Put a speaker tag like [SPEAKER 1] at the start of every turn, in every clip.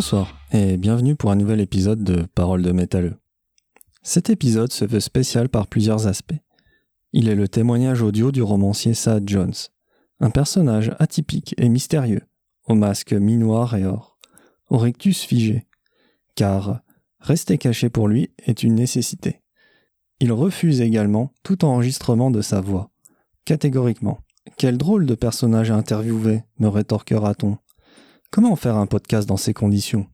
[SPEAKER 1] Bonsoir et bienvenue pour un nouvel épisode de Paroles de métalleux. Cet épisode se veut spécial par plusieurs aspects. Il est le témoignage audio du romancier Saad Jones, un personnage atypique et mystérieux, au masque mi-noir et or, au rectus figé, car rester caché pour lui est une nécessité. Il refuse également tout enregistrement de sa voix, catégoriquement. Quel drôle de personnage à interviewer, me rétorquera-t-on. Comment faire un podcast dans ces conditions?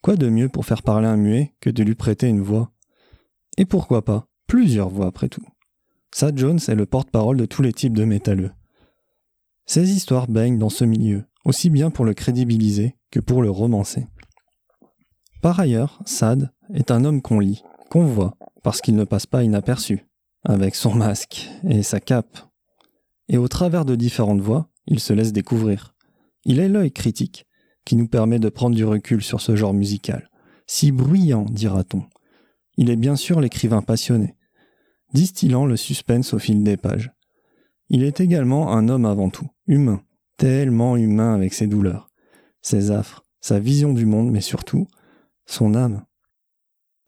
[SPEAKER 1] Quoi de mieux pour faire parler un muet que de lui prêter une voix? Et pourquoi pas Plusieurs voix après tout? Sad Jones est le porte-parole de tous les types de métalleux. Ces histoires baignent dans ce milieu, aussi bien pour le crédibiliser que pour le romancer. Par ailleurs, Sad est un homme qu'on lit, qu'on voit, parce qu'il ne passe pas inaperçu, avec son masque et sa cape. Et au travers de différentes voix, il se laisse découvrir. Il est l'œil critique, qui nous permet de prendre du recul sur ce genre musical. Si bruyant, dira-t-on. Il est bien sûr l'écrivain passionné, distillant le suspense au fil des pages. Il est également un homme avant tout, humain, tellement humain avec ses douleurs, ses affres, sa vision du monde, mais surtout son âme.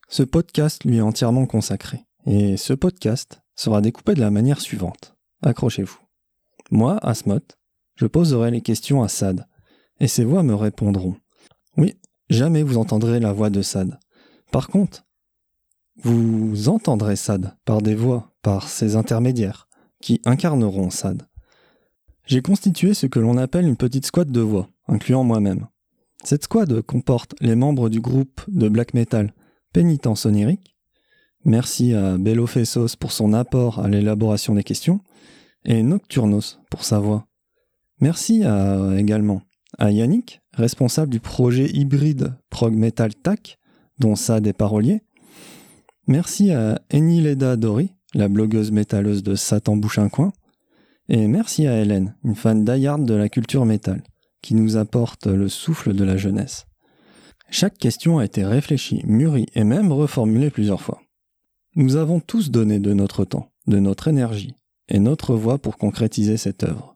[SPEAKER 1] Ce podcast lui est entièrement consacré, et ce podcast sera découpé de la manière suivante. Accrochez-vous. Moi, Asmot, je poserai les questions à Sad, et ses voix me répondront. Oui, jamais vous entendrez la voix de Sad. Par contre, vous entendrez Sad par des voix, par ses intermédiaires, qui incarneront Sad. J'ai constitué ce que l'on appelle une petite squad de voix, incluant moi-même. Cette squad comporte les membres du groupe de black metal Pénitence onirique. Merci à Bello Fessos pour son apport à l'élaboration des questions et Nocturnos pour sa voix. Merci également à Yannick, responsable du projet hybride Prog Metal TAC, dont Sad est parolier. Merci à Enileda Dori, la blogueuse métalleuse de Satan Bouche un coin. Et merci à Hélène, une fan d'aillarde de la culture métal, qui nous apporte le souffle de la jeunesse. Chaque question a été réfléchie, mûrie et même reformulée plusieurs fois. Nous avons tous donné de notre temps, de notre énergie et notre voix pour concrétiser cette œuvre.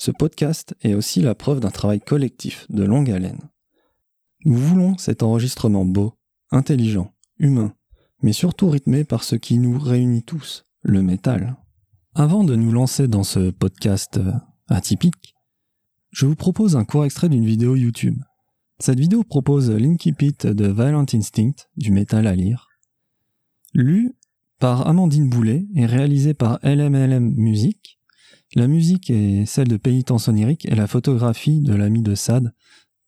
[SPEAKER 1] Ce podcast est aussi la preuve d'un travail collectif de longue haleine. Nous voulons cet enregistrement beau, intelligent, humain, mais surtout rythmé par ce qui nous réunit tous, le métal. Avant de nous lancer dans ce podcast euh, atypique, je vous propose un court extrait d'une vidéo YouTube. Cette vidéo propose Linky Pit de Violent Instinct, du métal à lire, lu par Amandine Boulet et réalisé par LMLM Music, la musique est celle de Pénitence onirique et la photographie de l'ami de Sade,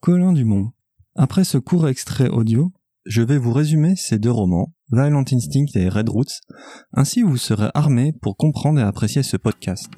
[SPEAKER 1] Colin Dumont. Après ce court extrait audio, je vais vous résumer ces deux romans, Violent Instinct et Red Roots, ainsi vous serez armé pour comprendre et apprécier ce podcast.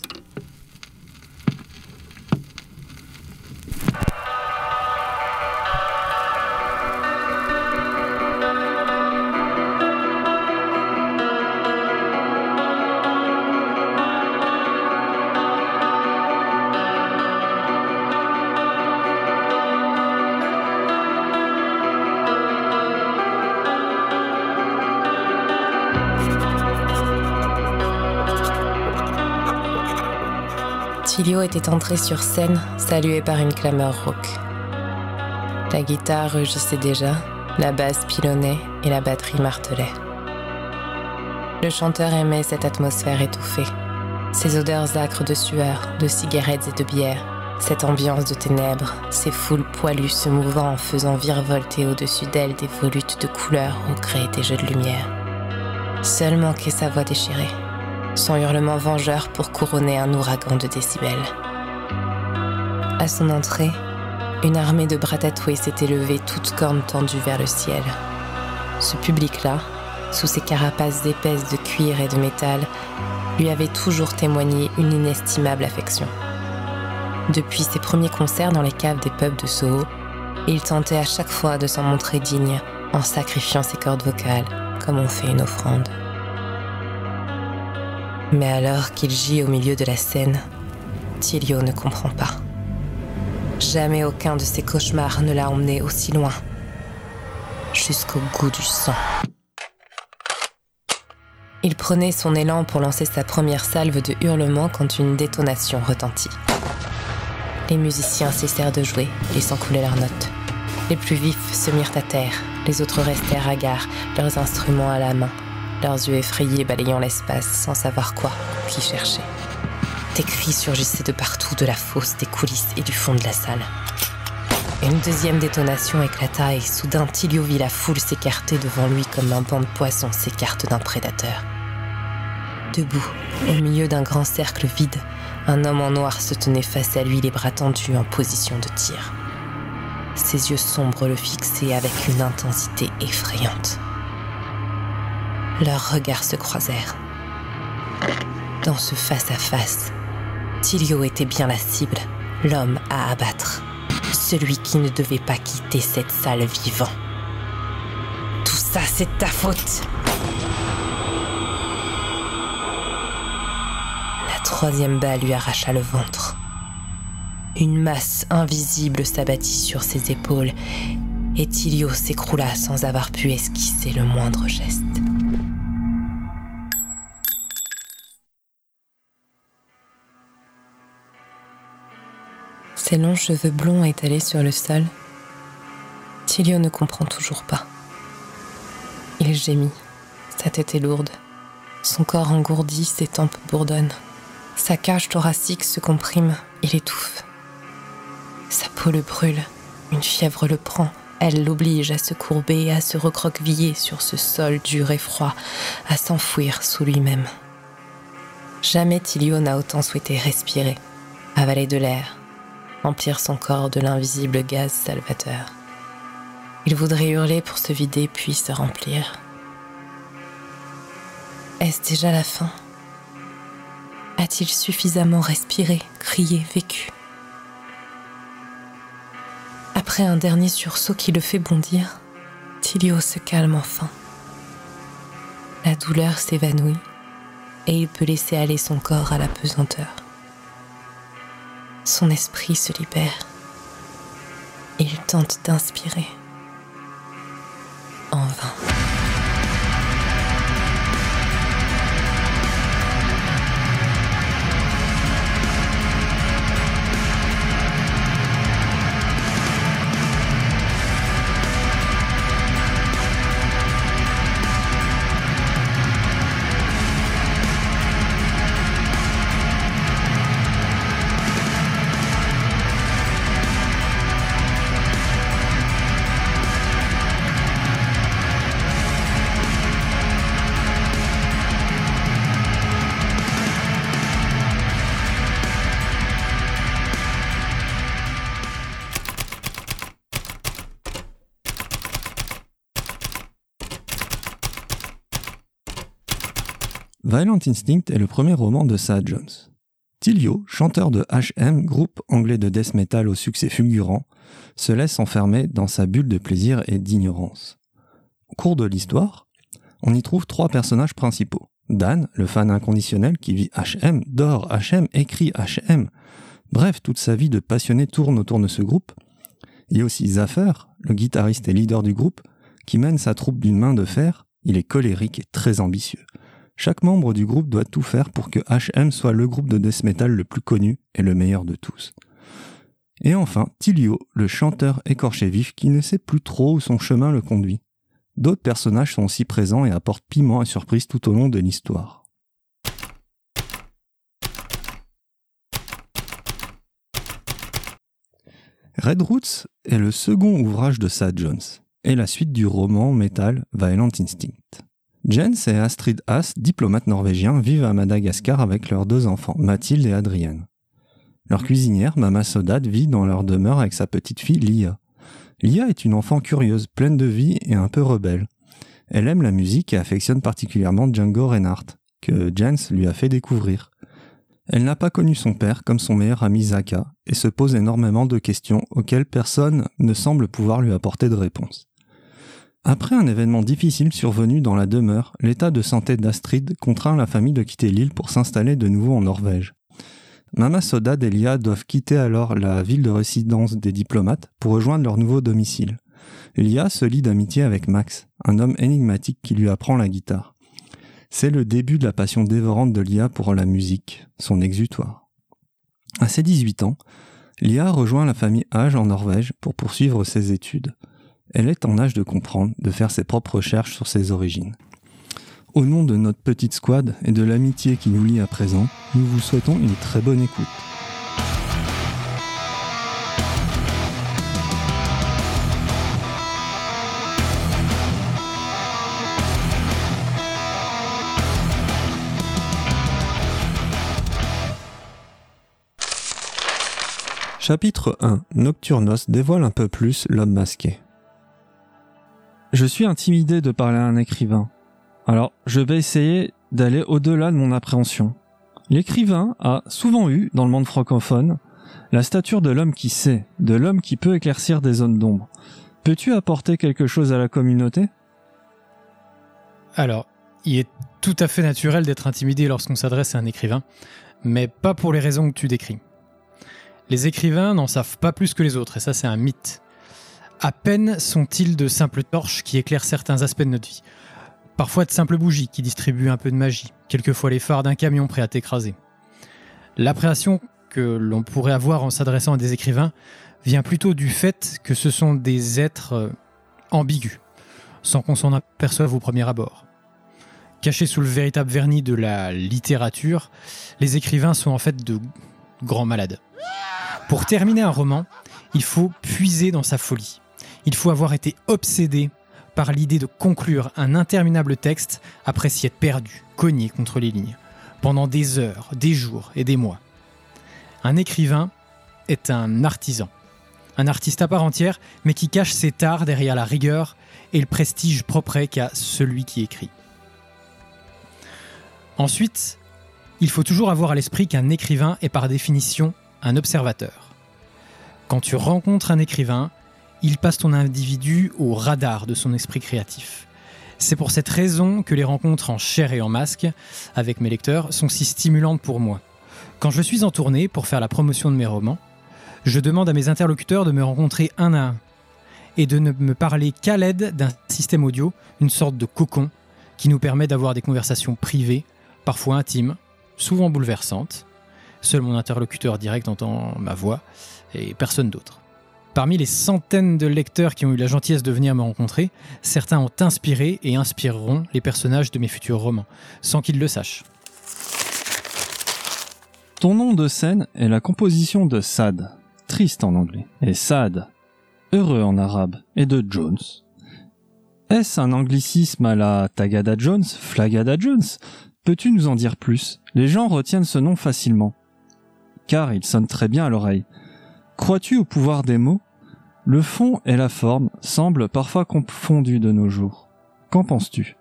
[SPEAKER 2] Tilio était entré sur scène, salué par une clameur rauque. La guitare rugissait déjà, la basse pilonnait et la batterie martelait. Le chanteur aimait cette atmosphère étouffée, ces odeurs âcres de sueur, de cigarettes et de bière, cette ambiance de ténèbres, ces foules poilues se mouvant en faisant virevolter au-dessus d'elles des volutes de couleurs au gré des jeux de lumière. Seul manquait sa voix déchirée son hurlement vengeur pour couronner un ouragan de décibels. À son entrée, une armée de bras tatoués s'était levée toutes cornes tendues vers le ciel. Ce public-là, sous ses carapaces épaisses de cuir et de métal, lui avait toujours témoigné une inestimable affection. Depuis ses premiers concerts dans les caves des pubs de Soho, il tentait à chaque fois de s'en montrer digne en sacrifiant ses cordes vocales comme on fait une offrande. Mais alors qu'il gît au milieu de la scène, Tilio ne comprend pas. Jamais aucun de ses cauchemars ne l'a emmené aussi loin, jusqu'au goût du sang. Il prenait son élan pour lancer sa première salve de hurlements quand une détonation retentit. Les musiciens cessèrent de jouer et couler leurs notes. Les plus vifs se mirent à terre, les autres restèrent hagards, leurs instruments à la main, leurs yeux effrayés balayant l'espace sans savoir quoi, qui chercher. Des cris surgissaient de partout, de la fosse, des coulisses et du fond de la salle. Une deuxième détonation éclata et soudain Tilio vit la foule s'écarter devant lui comme un banc de poissons s'écarte d'un prédateur. Debout, au milieu d'un grand cercle vide, un homme en noir se tenait face à lui, les bras tendus en position de tir. Ses yeux sombres le fixaient avec une intensité effrayante. Leurs regards se croisèrent. Dans ce face-à-face, Tilio était bien la cible, l'homme à abattre, celui qui ne devait pas quitter cette salle vivant. Tout ça, c'est ta faute. La troisième balle lui arracha le ventre. Une masse invisible s'abattit sur ses épaules et Tilio s'écroula sans avoir pu esquisser le moindre geste. Ses longs cheveux blonds étalés sur le sol, Tilio ne comprend toujours pas. Il gémit, sa tête est lourde, son corps engourdi, ses tempes bourdonnent, sa cage thoracique se comprime, il étouffe. Sa peau le brûle, une fièvre le prend, elle l'oblige à se courber, à se recroqueviller sur ce sol dur et froid, à s'enfouir sous lui-même. Jamais Tilio n'a autant souhaité respirer, avaler de l'air, remplir son corps de l'invisible gaz salvateur. Il voudrait hurler pour se vider puis se remplir. Est-ce déjà la fin? A-t-il suffisamment respiré, crié, vécu? Après un dernier sursaut qui le fait bondir, Tilio se calme enfin. La douleur s'évanouit et il peut laisser aller son corps à la pesanteur. Son esprit se libère. Il tente d'inspirer. En vain.
[SPEAKER 1] Violent Instinct est le premier roman de Sad Jones. Tilio, chanteur de HM, groupe anglais de death metal au succès fulgurant, se laisse enfermer dans sa bulle de plaisir et d'ignorance. Au cours de l'histoire, on y trouve trois personnages principaux. Dan, le fan inconditionnel qui vit HM, dort HM, écrit HM. Bref, toute sa vie de passionné tourne autour de ce groupe. Il y a aussi Zaffer, le guitariste et leader du groupe, qui mène sa troupe d'une main de fer. Il est colérique et très ambitieux. Chaque membre du groupe doit tout faire pour que HM soit le groupe de death metal le plus connu et le meilleur de tous. Et enfin, Tilio, le chanteur écorché vif qui ne sait plus trop où son chemin le conduit. D'autres personnages sont aussi présents et apportent piment et surprise tout au long de l'histoire. Red Roots est le second ouvrage de Sad Jones et la suite du roman metal Violent Instinct. Jens et Astrid Haas, diplomates norvégiens, vivent à Madagascar avec leurs deux enfants, Mathilde et Adrienne. Leur cuisinière, Mama Sodat, vit dans leur demeure avec sa petite fille Lia. Lia est une enfant curieuse, pleine de vie et un peu rebelle. Elle aime la musique et affectionne particulièrement Django Reinhardt, que Jens lui a fait découvrir. Elle n'a pas connu son père comme son meilleur ami Zaka et se pose énormément de questions auxquelles personne ne semble pouvoir lui apporter de réponse. Après un événement difficile survenu dans la demeure, l'état de santé d'Astrid contraint la famille de quitter l'île pour s'installer de nouveau en Norvège. Mama Soda et Lia doivent quitter alors la ville de résidence des diplomates pour rejoindre leur nouveau domicile. Lia se lie d'amitié avec Max, un homme énigmatique qui lui apprend la guitare. C'est le début de la passion dévorante de Lia pour la musique, son exutoire. À ses 18 ans, Lia rejoint la famille Hage en Norvège pour poursuivre ses études. Elle est en âge de comprendre, de faire ses propres recherches sur ses origines. Au nom de notre petite squad et de l'amitié qui nous lie à présent, nous vous souhaitons une très bonne écoute. Chapitre 1 Nocturnos dévoile un peu plus l'homme masqué. Je suis intimidé de parler à un écrivain. Alors, je vais essayer d'aller au-delà de mon appréhension. L'écrivain a souvent eu, dans le monde francophone, la stature de l'homme qui sait, de l'homme qui peut éclaircir des zones d'ombre. Peux-tu apporter quelque chose à la communauté?
[SPEAKER 3] Alors, il est tout à fait naturel d'être intimidé lorsqu'on s'adresse à un écrivain, mais pas pour les raisons que tu décris. Les écrivains n'en savent pas plus que les autres, et ça c'est un mythe. À peine sont-ils de simples torches qui éclairent certains aspects de notre vie. Parfois de simples bougies qui distribuent un peu de magie, quelquefois les phares d'un camion prêt à t'écraser. L'appréhension que l'on pourrait avoir en s'adressant à des écrivains vient plutôt du fait que ce sont des êtres euh, ambigus, sans qu'on s'en aperçoive au premier abord. Cachés sous le véritable vernis de la littérature, les écrivains sont en fait de grands malades. Pour terminer un roman, il faut puiser dans sa folie. Il faut avoir été obsédé par l'idée de conclure un interminable texte après s'y être perdu, cogné contre les lignes, pendant des heures, des jours et des mois. Un écrivain est un artisan, un artiste à part entière, mais qui cache ses tares derrière la rigueur et le prestige propre qu'a celui qui écrit. Ensuite, il faut toujours avoir à l'esprit qu'un écrivain est par définition un observateur. Quand tu rencontres un écrivain, il passe ton individu au radar de son esprit créatif. C'est pour cette raison que les rencontres en chair et en masque avec mes lecteurs sont si stimulantes pour moi. Quand je suis en tournée pour faire la promotion de mes romans, je demande à mes interlocuteurs de me rencontrer un à un et de ne me parler qu'à l'aide d'un système audio, une sorte de cocon qui nous permet d'avoir des conversations privées, parfois intimes, souvent bouleversantes, Seul mon interlocuteur direct entend ma voix et personne d'autre. Parmi les centaines de lecteurs qui ont eu la gentillesse de venir me rencontrer, certains ont inspiré et inspireront les personnages de mes futurs romans, sans qu'ils le sachent.
[SPEAKER 1] Ton nom de scène est la composition de Sad, triste en anglais, et Sad, heureux en arabe, et de Jones. Est-ce un anglicisme à la Tagada Jones, Flagada Jones? Peux-tu nous en dire plus? Les gens retiennent ce nom facilement car il sonne très bien à l'oreille. Crois-tu au pouvoir des mots? Le fond et la forme semblent parfois confondus de nos jours. Qu'en penses-tu?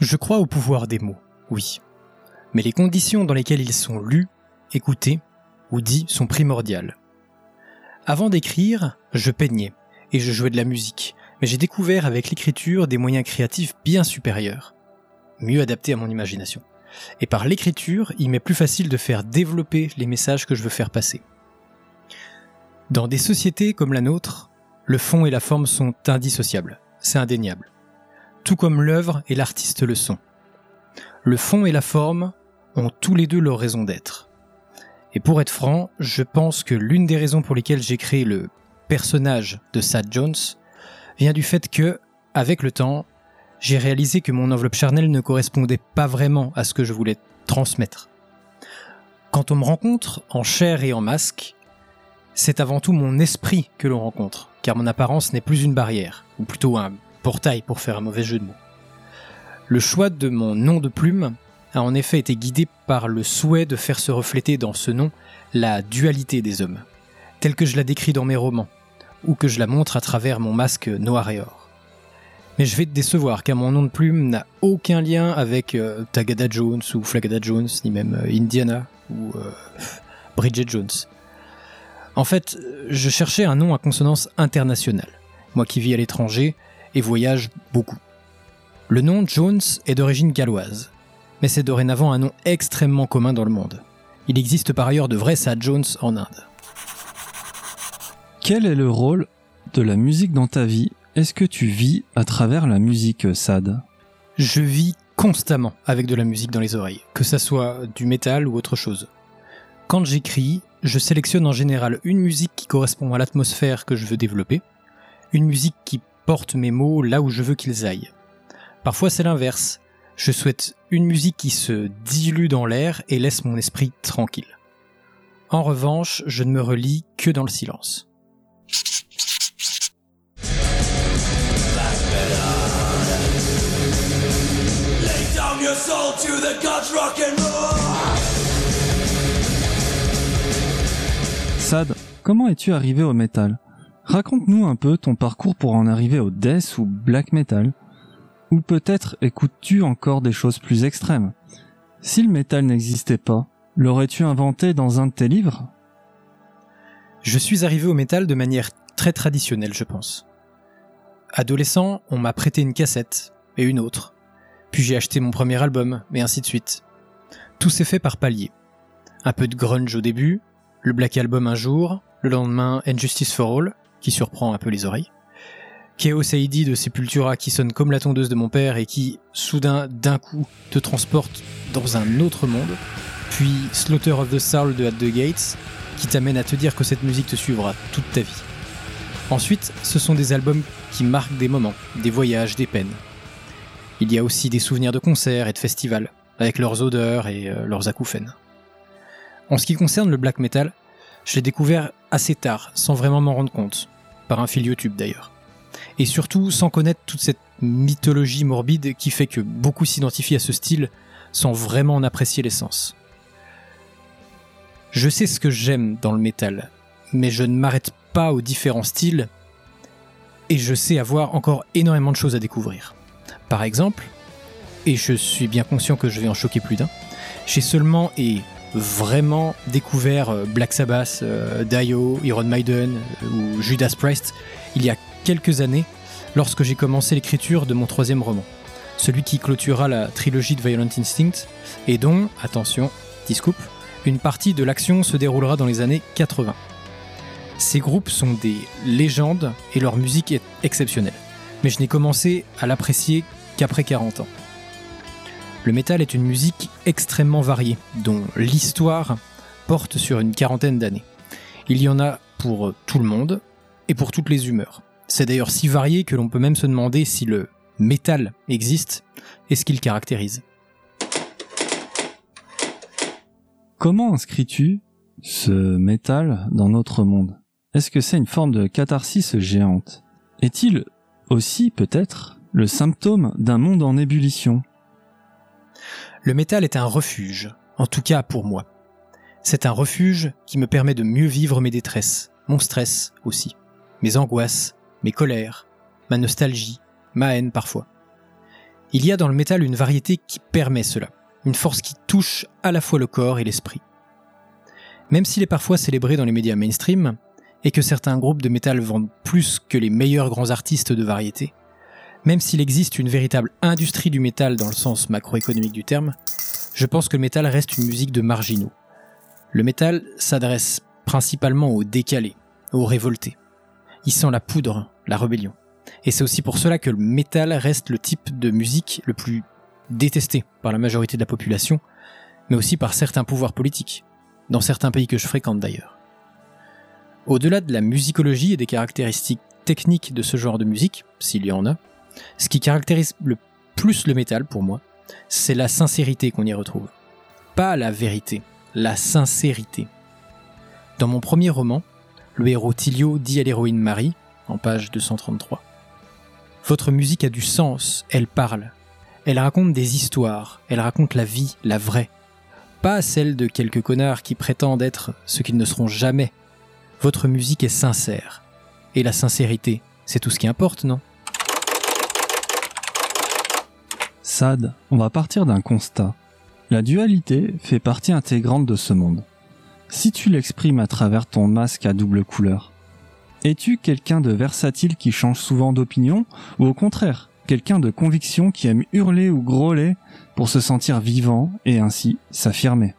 [SPEAKER 3] Je crois au pouvoir des mots, oui. Mais les conditions dans lesquelles ils sont lus, écoutés ou dits sont primordiales. Avant d'écrire, je peignais et je jouais de la musique, mais j'ai découvert avec l'écriture des moyens créatifs bien supérieurs, mieux adaptés à mon imagination. Et par l'écriture, il m'est plus facile de faire développer les messages que je veux faire passer. Dans des sociétés comme la nôtre, le fond et la forme sont indissociables, c'est indéniable. Tout comme l'œuvre et l'artiste le sont. Le fond et la forme ont tous les deux leur raison d'être. Et pour être franc, je pense que l'une des raisons pour lesquelles j'ai créé le personnage de Sad Jones vient du fait que, avec le temps, j'ai réalisé que mon enveloppe charnelle ne correspondait pas vraiment à ce que je voulais transmettre. Quand on me rencontre en chair et en masque, c'est avant tout mon esprit que l'on rencontre, car mon apparence n'est plus une barrière, ou plutôt un portail pour faire un mauvais jeu de mots. Le choix de mon nom de plume a en effet été guidé par le souhait de faire se refléter dans ce nom la dualité des hommes, telle que je la décris dans mes romans, ou que je la montre à travers mon masque noir et or. Mais je vais te décevoir car mon nom de plume n'a aucun lien avec euh, Tagada Jones ou Flagada Jones, ni même euh, Indiana ou euh, Bridget Jones. En fait, je cherchais un nom à consonance internationale, moi qui vis à l'étranger et voyage beaucoup. Le nom Jones est d'origine galloise, mais c'est dorénavant un nom extrêmement commun dans le monde. Il existe par ailleurs de vrais Sad Jones en Inde.
[SPEAKER 1] Quel est le rôle de la musique dans ta vie? Est-ce que tu vis à travers la musique, Sad?
[SPEAKER 3] Je vis constamment avec de la musique dans les oreilles, que ça soit du métal ou autre chose. Quand j'écris, je sélectionne en général une musique qui correspond à l'atmosphère que je veux développer, une musique qui porte mes mots là où je veux qu'ils aillent. Parfois c'est l'inverse. Je souhaite une musique qui se dilue dans l'air et laisse mon esprit tranquille. En revanche, je ne me relie que dans le silence.
[SPEAKER 1] Sad, comment es-tu arrivé au métal? Raconte-nous un peu ton parcours pour en arriver au death ou black metal. Ou peut-être écoutes-tu encore des choses plus extrêmes Si le métal n'existait pas, l'aurais-tu inventé dans un de tes livres?
[SPEAKER 3] Je suis arrivé au métal de manière très traditionnelle, je pense. Adolescent, on m'a prêté une cassette, et une autre. Puis j'ai acheté mon premier album, et ainsi de suite. Tout s'est fait par paliers. Un peu de grunge au début, le Black Album un jour, le lendemain Injustice for All, qui surprend un peu les oreilles. Chaos AD de Sepultura qui sonne comme la tondeuse de mon père et qui, soudain, d'un coup, te transporte dans un autre monde. Puis Slaughter of the Soul de At the Gates, qui t'amène à te dire que cette musique te suivra toute ta vie. Ensuite, ce sont des albums qui marquent des moments, des voyages, des peines. Il y a aussi des souvenirs de concerts et de festivals, avec leurs odeurs et euh, leurs acouphènes. En ce qui concerne le black metal, je l'ai découvert assez tard, sans vraiment m'en rendre compte, par un fil YouTube d'ailleurs. Et surtout sans connaître toute cette mythologie morbide qui fait que beaucoup s'identifient à ce style sans vraiment en apprécier l'essence. Je sais ce que j'aime dans le métal, mais je ne m'arrête pas aux différents styles, et je sais avoir encore énormément de choses à découvrir. Par exemple, et je suis bien conscient que je vais en choquer plus d'un, j'ai seulement et vraiment découvert euh, Black Sabbath, euh, Dio, Iron Maiden euh, ou Judas Priest il y a quelques années lorsque j'ai commencé l'écriture de mon troisième roman, celui qui clôturera la trilogie de Violent Instinct et dont, attention, scoop, une partie de l'action se déroulera dans les années 80. Ces groupes sont des légendes et leur musique est exceptionnelle, mais je n'ai commencé à l'apprécier qu'après 40 ans. Le métal est une musique extrêmement variée, dont l'histoire porte sur une quarantaine d'années. Il y en a pour tout le monde et pour toutes les humeurs. C'est d'ailleurs si varié que l'on peut même se demander si le métal existe et ce qu'il caractérise.
[SPEAKER 1] Comment inscris-tu ce métal dans notre monde? Est-ce que c'est une forme de catharsis géante? Est-il aussi peut-être le symptôme d'un monde en ébullition?
[SPEAKER 3] Le métal est un refuge, en tout cas pour moi. C'est un refuge qui me permet de mieux vivre mes détresses, mon stress aussi, mes angoisses, mes colères, ma nostalgie, ma haine parfois. Il y a dans le métal une variété qui permet cela, une force qui touche à la fois le corps et l'esprit. Même s'il est parfois célébré dans les médias mainstream, et que certains groupes de métal vendent plus que les meilleurs grands artistes de variété, même s'il existe une véritable industrie du métal dans le sens macroéconomique du terme, je pense que le métal reste une musique de marginaux. Le métal s'adresse principalement aux décalés, aux révoltés. Il sent la poudre, la rébellion. Et c'est aussi pour cela que le métal reste le type de musique le plus détesté par la majorité de la population, mais aussi par certains pouvoirs politiques, dans certains pays que je fréquente d'ailleurs. Au-delà de la musicologie et des caractéristiques techniques de ce genre de musique, s'il y en a, ce qui caractérise le plus le métal pour moi, c'est la sincérité qu'on y retrouve. Pas la vérité, la sincérité. Dans mon premier roman, le héros Tilio dit à l'héroïne Marie, en page 233, Votre musique a du sens, elle parle. Elle raconte des histoires, elle raconte la vie, la vraie. Pas celle de quelques connards qui prétendent être ce qu'ils ne seront jamais. Votre musique est sincère. Et la sincérité, c'est tout ce qui importe, non?
[SPEAKER 1] Sad, on va partir d'un constat. La dualité fait partie intégrante de ce monde. Si tu l'exprimes à travers ton masque à double couleur, es-tu quelqu'un de versatile qui change souvent d'opinion ou au contraire, quelqu'un de conviction qui aime hurler ou grôler pour se sentir vivant et ainsi s'affirmer?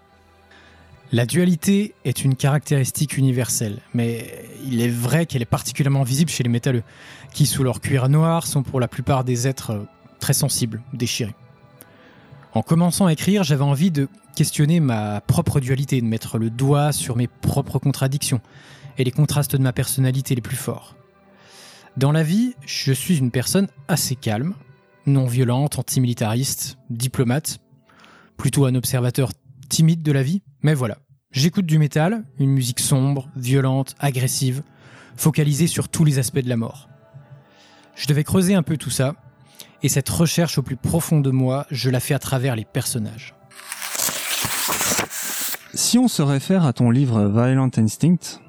[SPEAKER 3] La dualité est une caractéristique universelle, mais il est vrai qu'elle est particulièrement visible chez les métalleux, qui sous leur cuir noir sont pour la plupart des êtres très sensible, déchiré. En commençant à écrire, j'avais envie de questionner ma propre dualité, de mettre le doigt sur mes propres contradictions et les contrastes de ma personnalité les plus forts. Dans la vie, je suis une personne assez calme, non violente, antimilitariste, diplomate, plutôt un observateur timide de la vie, mais voilà. J'écoute du métal, une musique sombre, violente, agressive, focalisée sur tous les aspects de la mort. Je devais creuser un peu tout ça, et cette recherche au plus profond de moi, je la fais à travers les personnages.
[SPEAKER 1] Si on se réfère à ton livre Violent Instinct,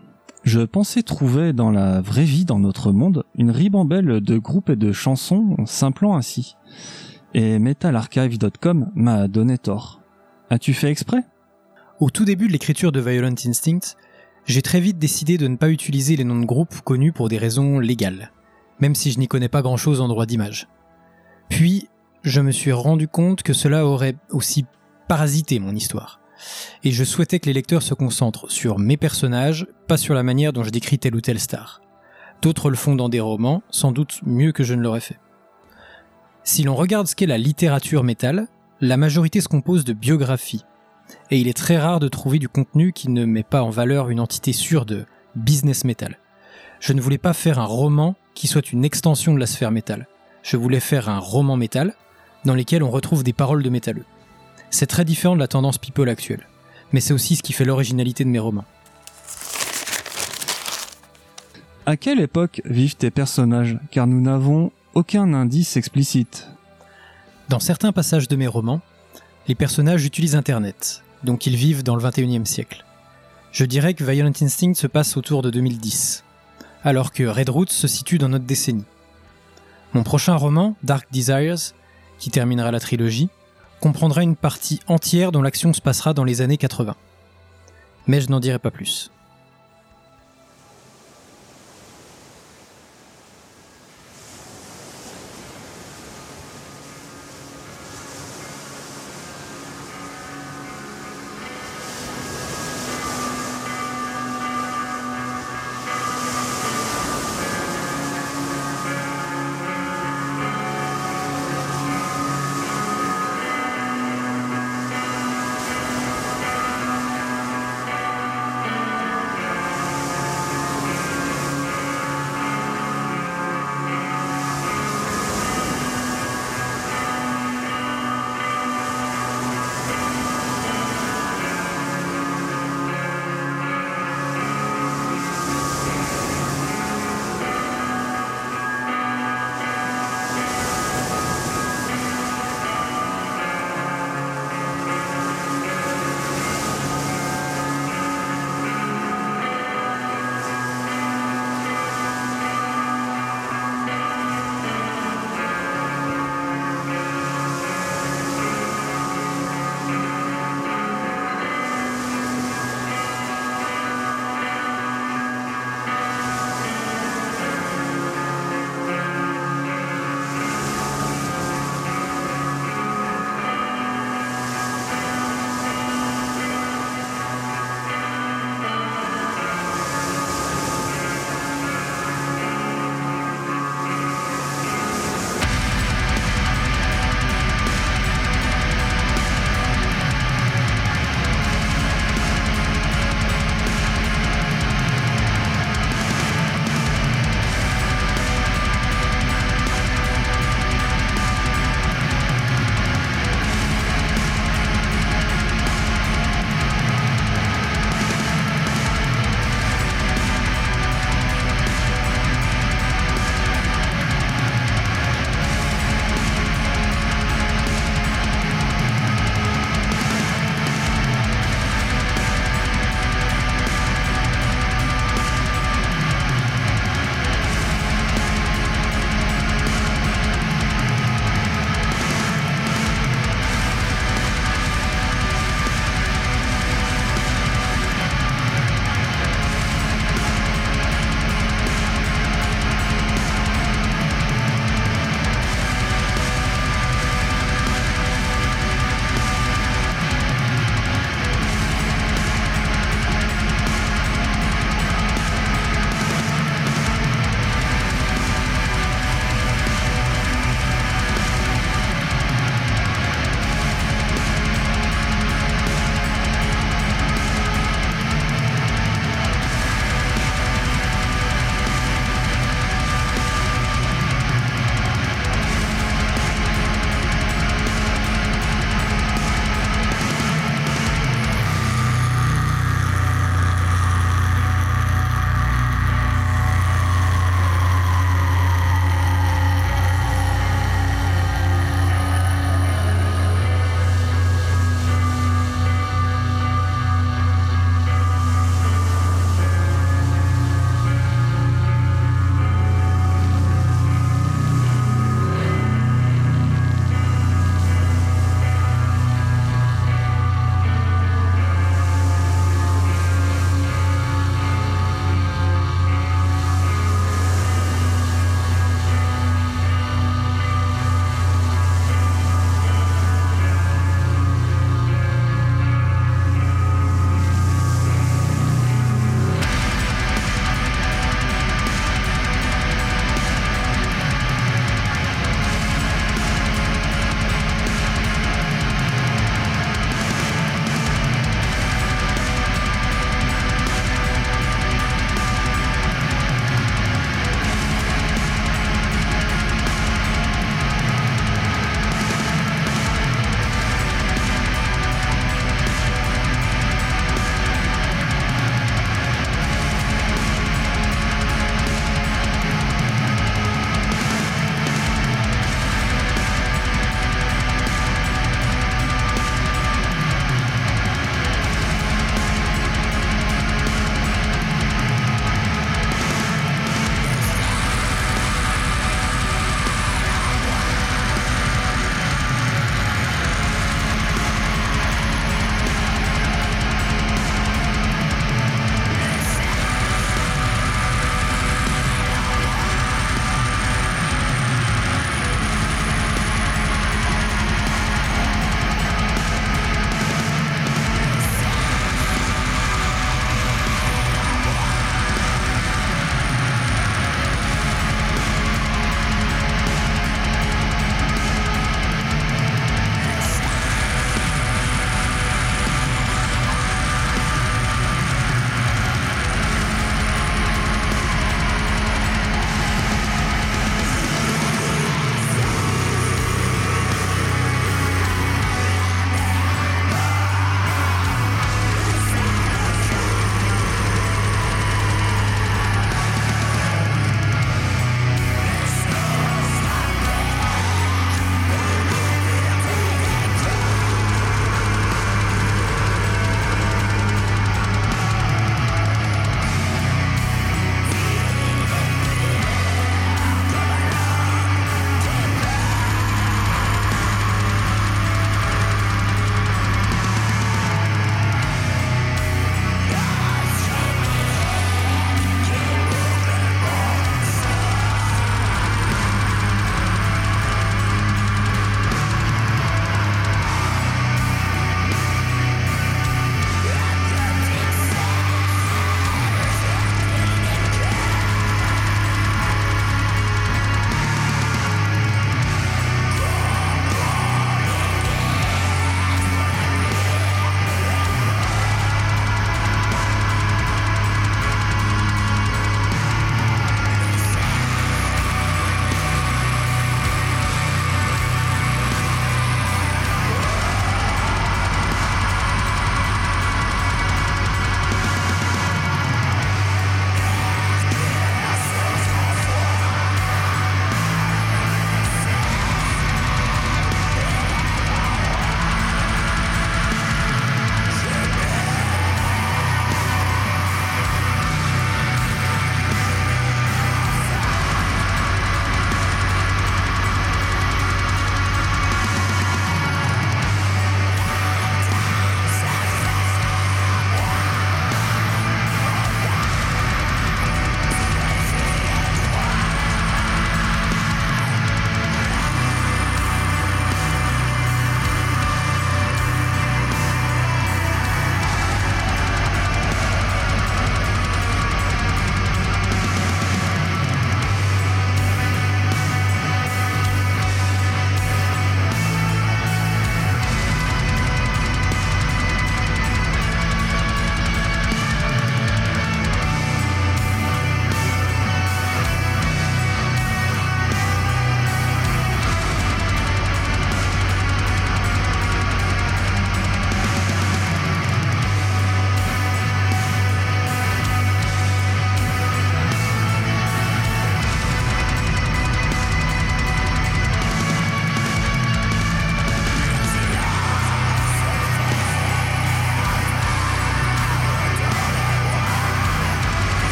[SPEAKER 1] je pensais trouver dans la vraie vie, dans notre monde, une ribambelle de groupes et de chansons s'implant ainsi. Et metalarchive.com m'a donné tort. As-tu fait exprès?
[SPEAKER 3] Au tout début de l'écriture de Violent Instinct, j'ai très vite décidé de ne pas utiliser les noms de groupes connus pour des raisons légales, même si je n'y connais pas grand-chose en droit d'image. Puis, je me suis rendu compte que cela aurait aussi parasité mon histoire et je souhaitais que les lecteurs se concentrent sur mes personnages, pas sur la manière dont je décris telle ou telle star. D'autres le font dans des romans, sans doute mieux que je ne l'aurais fait. Si l'on regarde ce qu'est la littérature métal, la majorité se compose de biographies, et il est très rare de trouver du contenu qui ne met pas en valeur une entité sûre de business metal. Je ne voulais pas faire un roman qui soit une extension de la sphère métal. Je voulais faire un roman métal dans lequel on retrouve des paroles de métalleux. C'est très différent de la tendance people actuelle, mais c'est aussi ce qui fait l'originalité de mes romans.
[SPEAKER 1] À quelle époque vivent tes personnages? Car nous n'avons aucun indice explicite.
[SPEAKER 3] Dans certains passages de mes romans, les personnages utilisent Internet, donc ils vivent dans le 21e siècle. Je dirais que Violent Instinct se passe autour de 2010, alors que Red Roots se situe dans notre décennie. Mon prochain roman, Dark Desires, qui terminera la trilogie, comprendra une partie entière dont l'action se passera dans les années 80. Mais je n'en dirai pas plus.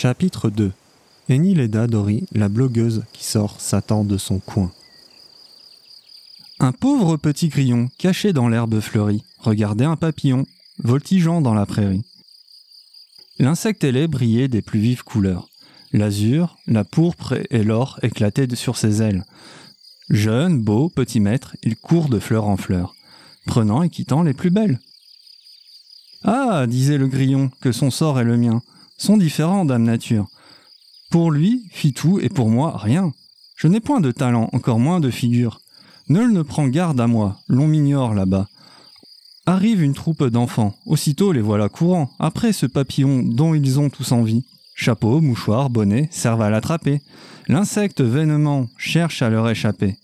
[SPEAKER 1] Chapitre 2 Enileda Dori, la blogueuse qui sort Satan de son coin. Un pauvre petit grillon, caché dans l'herbe fleurie, regardait un papillon, voltigeant dans la prairie. L'insecte ailé brillait des plus vives couleurs. L'azur, la pourpre et l'or éclataient sur ses ailes. Jeune, beau, petit maître, il court de fleur en fleur, prenant et quittant les plus belles. Ah, disait le grillon, que son sort et le mien sont différents, dame nature. Pour lui, fit tout, et pour moi, rien. Je n'ai point de talent, encore moins de figure. Nul ne prend garde à moi, l'on m'ignore là-bas. Arrive une troupe d'enfants, aussitôt les voilà courants, après ce papillon dont ils ont tous envie. Chapeau, mouchoir, bonnet servent à l'attraper. L'insecte vainement cherche à leur échapper.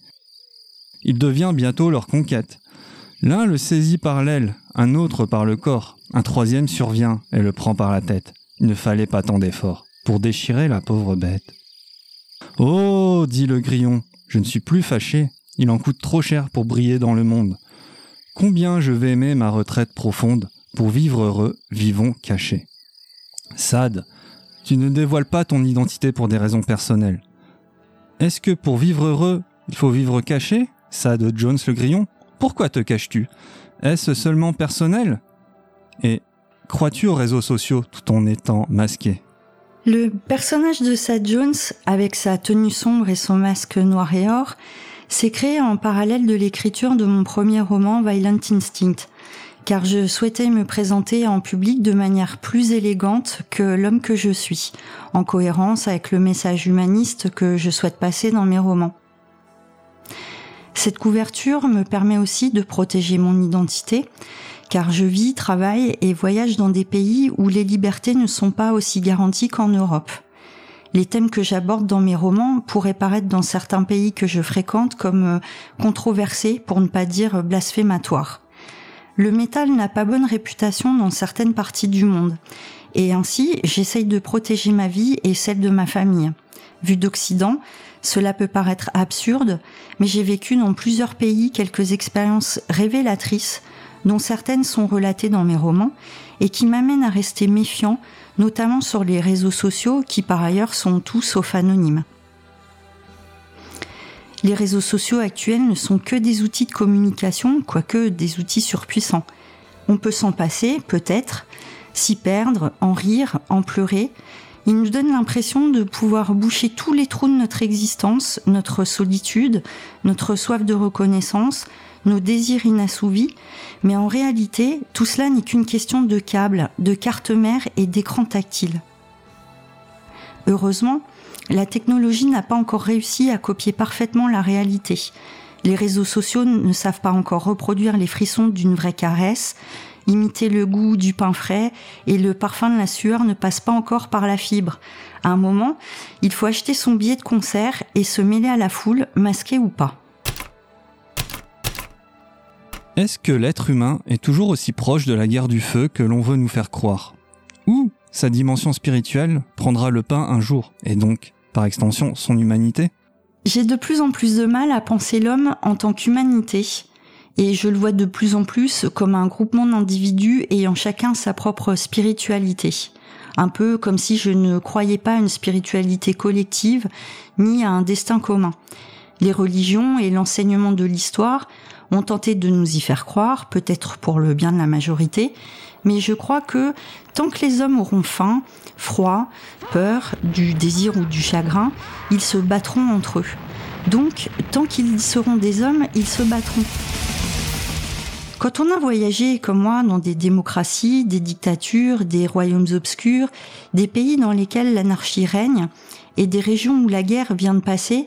[SPEAKER 1] Il devient bientôt leur conquête. L'un le saisit par l'aile, un autre par le corps, un troisième survient et le prend par la tête. Il ne fallait pas tant d'efforts pour déchirer la pauvre bête. Oh, dit le grillon, je ne suis plus fâché, il en coûte trop cher pour briller dans le monde. Combien je vais aimer ma retraite profonde, pour vivre heureux, vivons cachés. Sad, tu ne dévoiles pas ton identité pour des raisons personnelles. Est-ce que pour vivre heureux, il faut vivre caché? Sad Jones le grillon Pourquoi te caches-tu? Est-ce seulement personnel? Et crois-tu aux réseaux sociaux tout en étant masqué?
[SPEAKER 4] Le personnage de Sad Jones, avec sa tenue sombre et son masque noir et or, s'est créé en parallèle de l'écriture de mon premier roman Violent Instinct, car je souhaitais me présenter en public de manière plus élégante que l'homme que je suis, en cohérence avec le message humaniste que je souhaite passer dans mes romans. Cette couverture me permet aussi de protéger mon identité, car je vis, travaille et voyage dans des pays où les libertés ne sont pas aussi garanties qu'en Europe. Les thèmes que j'aborde dans mes romans pourraient paraître dans certains pays que je fréquente comme euh, controversés, pour ne pas dire blasphématoires. Le métal n'a pas bonne réputation dans certaines parties du monde, et ainsi j'essaye de protéger ma vie et celle de ma famille. Vu d'Occident, cela peut paraître absurde, mais j'ai vécu dans plusieurs pays quelques expériences révélatrices, dont certaines sont relatées dans mes romans, et qui m'amènent à rester méfiant notamment sur les réseaux sociaux qui par ailleurs sont tous sauf anonymes. Les réseaux sociaux actuels ne sont que des outils de communication, quoique des outils surpuissants. On peut s'en passer, peut-être, s'y perdre, en rire, en pleurer. Ils nous donnent l'impression de pouvoir boucher tous les trous de notre existence, notre solitude, notre soif de reconnaissance, nos désirs inassouvis, mais en réalité, tout cela n'est qu'une question de câbles, de carte mère et d'écran tactile. Heureusement, la technologie n'a pas encore réussi à copier parfaitement la réalité. Les réseaux sociaux ne savent pas encore reproduire les frissons d'une vraie caresse, imiter le goût du pain frais et le parfum de la sueur ne passe pas encore par la fibre. À un moment, il faut acheter son billet de concert et se mêler à la foule, masqué ou pas.
[SPEAKER 1] Est-ce que l'être humain est toujours aussi proche de la guerre du feu que l'on veut nous faire croire? Ou sa dimension spirituelle prendra le pain un jour, et donc, par extension, son humanité?
[SPEAKER 4] J'ai de plus en plus de mal à penser l'homme en tant qu'humanité, et je le vois de plus en plus comme un groupement d'individus ayant chacun sa propre spiritualité. Un peu comme si je ne croyais pas à une spiritualité collective, ni à un destin commun. Les religions et l'enseignement de l'histoire ont tenté de nous y faire croire, peut-être pour le bien de la majorité, mais je crois que tant que les hommes auront faim, froid, peur, du désir ou du chagrin, ils se battront entre eux. Donc, tant qu'ils seront des hommes, ils se battront. Quand on a voyagé comme moi dans des démocraties, des dictatures, des royaumes obscurs, des pays dans lesquels l'anarchie règne, et des régions où la guerre vient de passer,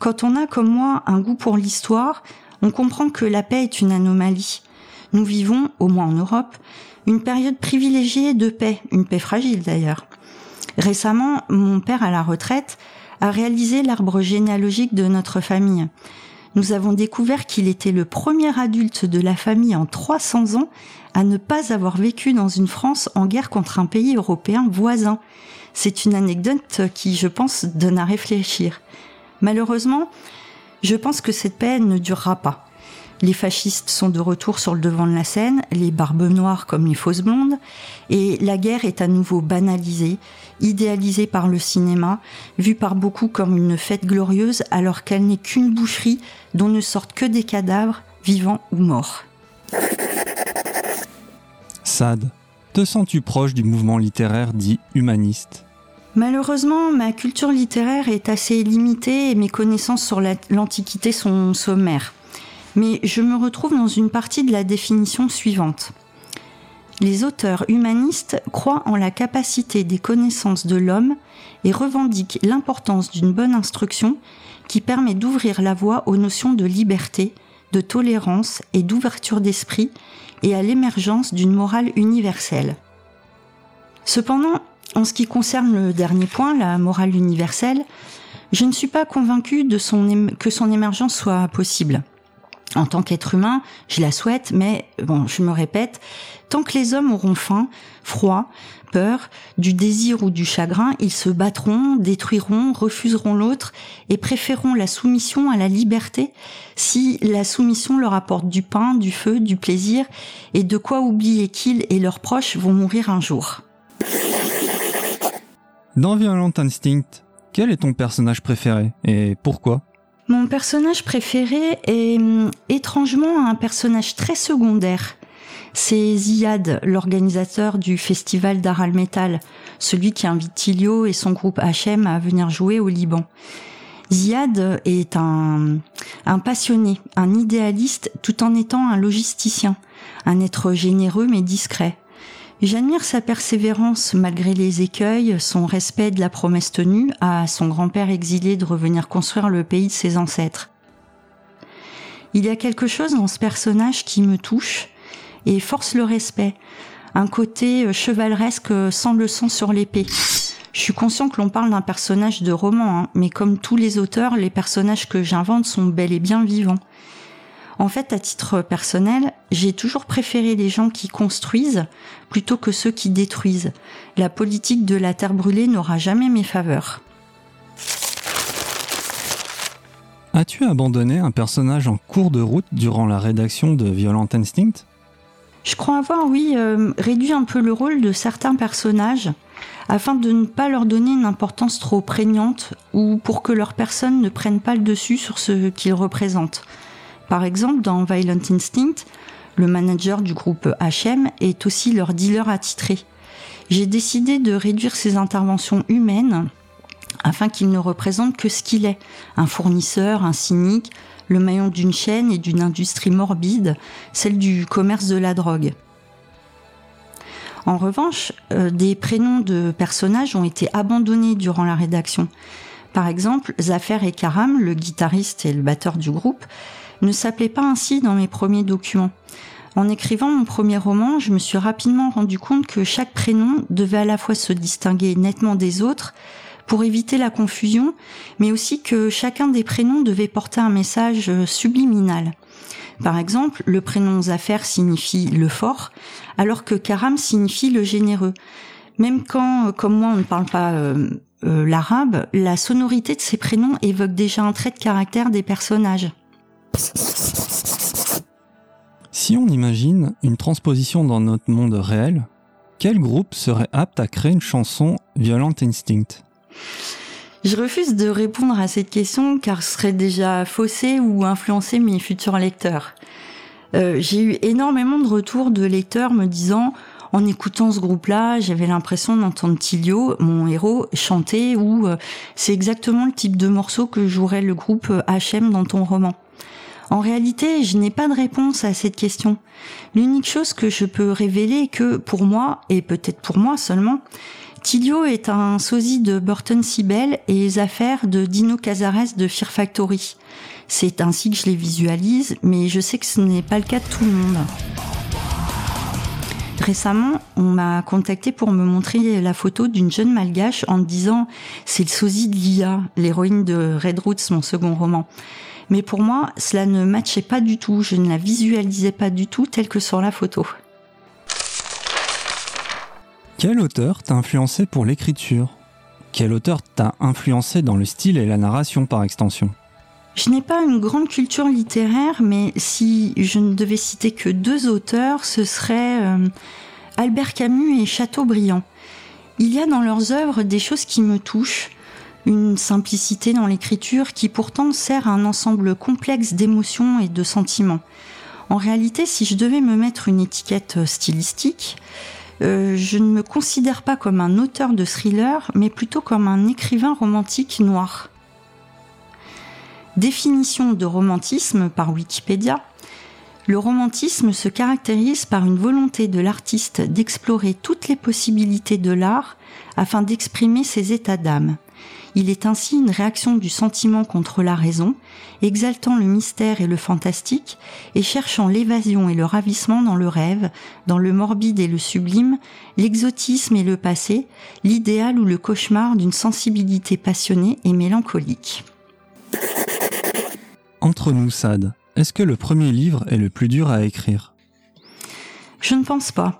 [SPEAKER 4] quand on a comme moi un goût pour l'histoire, on comprend que la paix est une anomalie. Nous vivons, au moins en Europe, une période privilégiée de paix, une paix fragile d'ailleurs. Récemment, mon père à la retraite a réalisé l'arbre généalogique de notre famille. Nous avons découvert qu'il était le premier adulte de la famille en 300 ans à ne pas avoir vécu dans une France en guerre contre un pays européen voisin. C'est une anecdote qui, je pense, donne à réfléchir. Malheureusement, je pense que cette paix ne durera pas. Les fascistes sont de retour sur le devant de la scène, les barbes noires comme les fausses blondes, et la guerre est à nouveau banalisée, idéalisée par le cinéma, vue par beaucoup comme une fête glorieuse alors qu'elle n'est qu'une boucherie dont ne sortent que des cadavres, vivants ou morts.
[SPEAKER 1] Sade, te sens-tu proche du mouvement littéraire dit humaniste?
[SPEAKER 4] Malheureusement, ma culture littéraire est assez limitée et mes connaissances sur l'Antiquité sont sommaires mais je me retrouve dans une partie de la définition suivante. Les auteurs humanistes croient en la capacité des connaissances de l'homme et revendiquent l'importance d'une bonne instruction qui permet d'ouvrir la voie aux notions de liberté, de tolérance et d'ouverture d'esprit et à l'émergence d'une morale universelle. Cependant, en ce qui concerne le dernier point, la morale universelle, je ne suis pas convaincue que son émergence soit possible en tant qu'être humain, je la souhaite, mais bon, je me répète, tant que les hommes auront faim, froid, peur, du désir ou du chagrin, ils se battront, détruiront, refuseront l'autre et préféreront la soumission à la liberté si la soumission leur apporte du pain, du feu, du plaisir et de quoi oublier qu'ils et leurs proches vont mourir un jour.
[SPEAKER 1] Dans Violent Instinct, quel est ton personnage préféré et pourquoi?
[SPEAKER 4] Mon personnage préféré est hum, étrangement un personnage très secondaire. C'est Ziad, l'organisateur du festival d'art al metal, celui qui invite Tilio et son groupe HM à venir jouer au Liban. Ziad est un passionné, un idéaliste tout en étant un logisticien, un être généreux mais discret. J'admire sa persévérance malgré les écueils, son respect de la promesse tenue à son grand-père exilé de revenir construire le pays de ses ancêtres. Il y a quelque chose dans ce personnage qui me touche et force le respect, un côté chevaleresque sans le sang sur l'épée. Je suis conscient que l'on parle d'un personnage de roman, hein, mais comme tous les auteurs, les personnages que j'invente sont bel et bien vivants. En fait, à titre personnel, j'ai toujours préféré les gens qui construisent plutôt que ceux qui détruisent. La politique de la terre brûlée n'aura jamais mes faveurs.
[SPEAKER 1] As-tu abandonné un personnage en cours de route durant la rédaction de Violent Instinct?
[SPEAKER 4] Je crois avoir, oui, euh, réduit un peu le rôle de certains personnages afin de ne pas leur donner une importance trop prégnante ou pour que leur personne ne prenne pas le dessus sur ce qu'ils représentent. Par exemple, dans Violent Instinct, le manager du groupe HM est aussi leur dealer attitré. J'ai décidé de réduire ses interventions humaines afin qu'il ne représente que ce qu'il est, un fournisseur, un cynique, le maillon d'une chaîne et d'une industrie morbide, celle du commerce de la drogue. En revanche, euh, des prénoms de personnages ont été abandonnés durant la rédaction. Par exemple, Zafer et Karam, le guitariste et le batteur du groupe, ne s'appelait pas ainsi dans mes premiers documents. En écrivant mon premier roman, je me suis rapidement rendu compte que chaque prénom devait à la fois se distinguer nettement des autres pour éviter la confusion, mais aussi que chacun des prénoms devait porter un message subliminal. Par exemple, le prénom Zafer signifie le fort, alors que Karam signifie le généreux. Même quand, comme moi, on ne parle pas euh, euh, l'arabe, la sonorité de ces prénoms évoque déjà un trait de caractère des personnages.
[SPEAKER 1] Si on imagine une transposition dans notre monde réel, quel groupe serait apte à créer une chanson Violent Instinct
[SPEAKER 4] Je refuse de répondre à cette question car ce serait déjà faussé ou influencer mes futurs lecteurs. Euh, j'ai eu énormément de retours de lecteurs me disant en écoutant ce groupe-là, j'avais l'impression d'entendre Tilio, mon héros, chanter ou euh, c'est exactement le type de morceau que jouerait le groupe HM dans ton roman. En réalité, je n'ai pas de réponse à cette question. L'unique chose que je peux révéler est que pour moi, et peut-être pour moi seulement, Tilio est un sosie de Burton Sibel et les affaires de Dino Cazares de Fear Factory. C'est ainsi que je les visualise, mais je sais que ce n'est pas le cas de tout le monde. Récemment, on m'a contacté pour me montrer la photo d'une jeune malgache en disant c'est le sosie de Lia, l'héroïne de Red Roots, mon second roman. Mais pour moi, cela ne matchait pas du tout. Je ne la visualisais pas du tout telle que sur la photo.
[SPEAKER 1] Quel auteur t'a influencé pour l'écriture? Quel auteur t'a influencé dans le style et la narration par extension?
[SPEAKER 4] Je n'ai pas une grande culture littéraire, mais si je ne devais citer que deux auteurs, ce seraient euh, Albert Camus et Chateaubriand. Il y a dans leurs œuvres des choses qui me touchent, une simplicité dans l'écriture qui pourtant sert à un ensemble complexe d'émotions et de sentiments. En réalité, si je devais me mettre une étiquette stylistique, euh, je ne me considère pas comme un auteur de thriller, mais plutôt comme un écrivain romantique noir. Définition de romantisme par Wikipédia. Le romantisme se caractérise par une volonté de l'artiste d'explorer toutes les possibilités de l'art afin d'exprimer ses états d'âme. Il est ainsi une réaction du sentiment contre la raison, exaltant le mystère et le fantastique, et cherchant l'évasion et le ravissement dans le rêve, dans le morbide et le sublime, l'exotisme et le passé, l'idéal ou le cauchemar d'une sensibilité passionnée et mélancolique.
[SPEAKER 1] Entre nous, Sad, est-ce que le premier livre est le plus dur à écrire?
[SPEAKER 4] Je ne pense pas.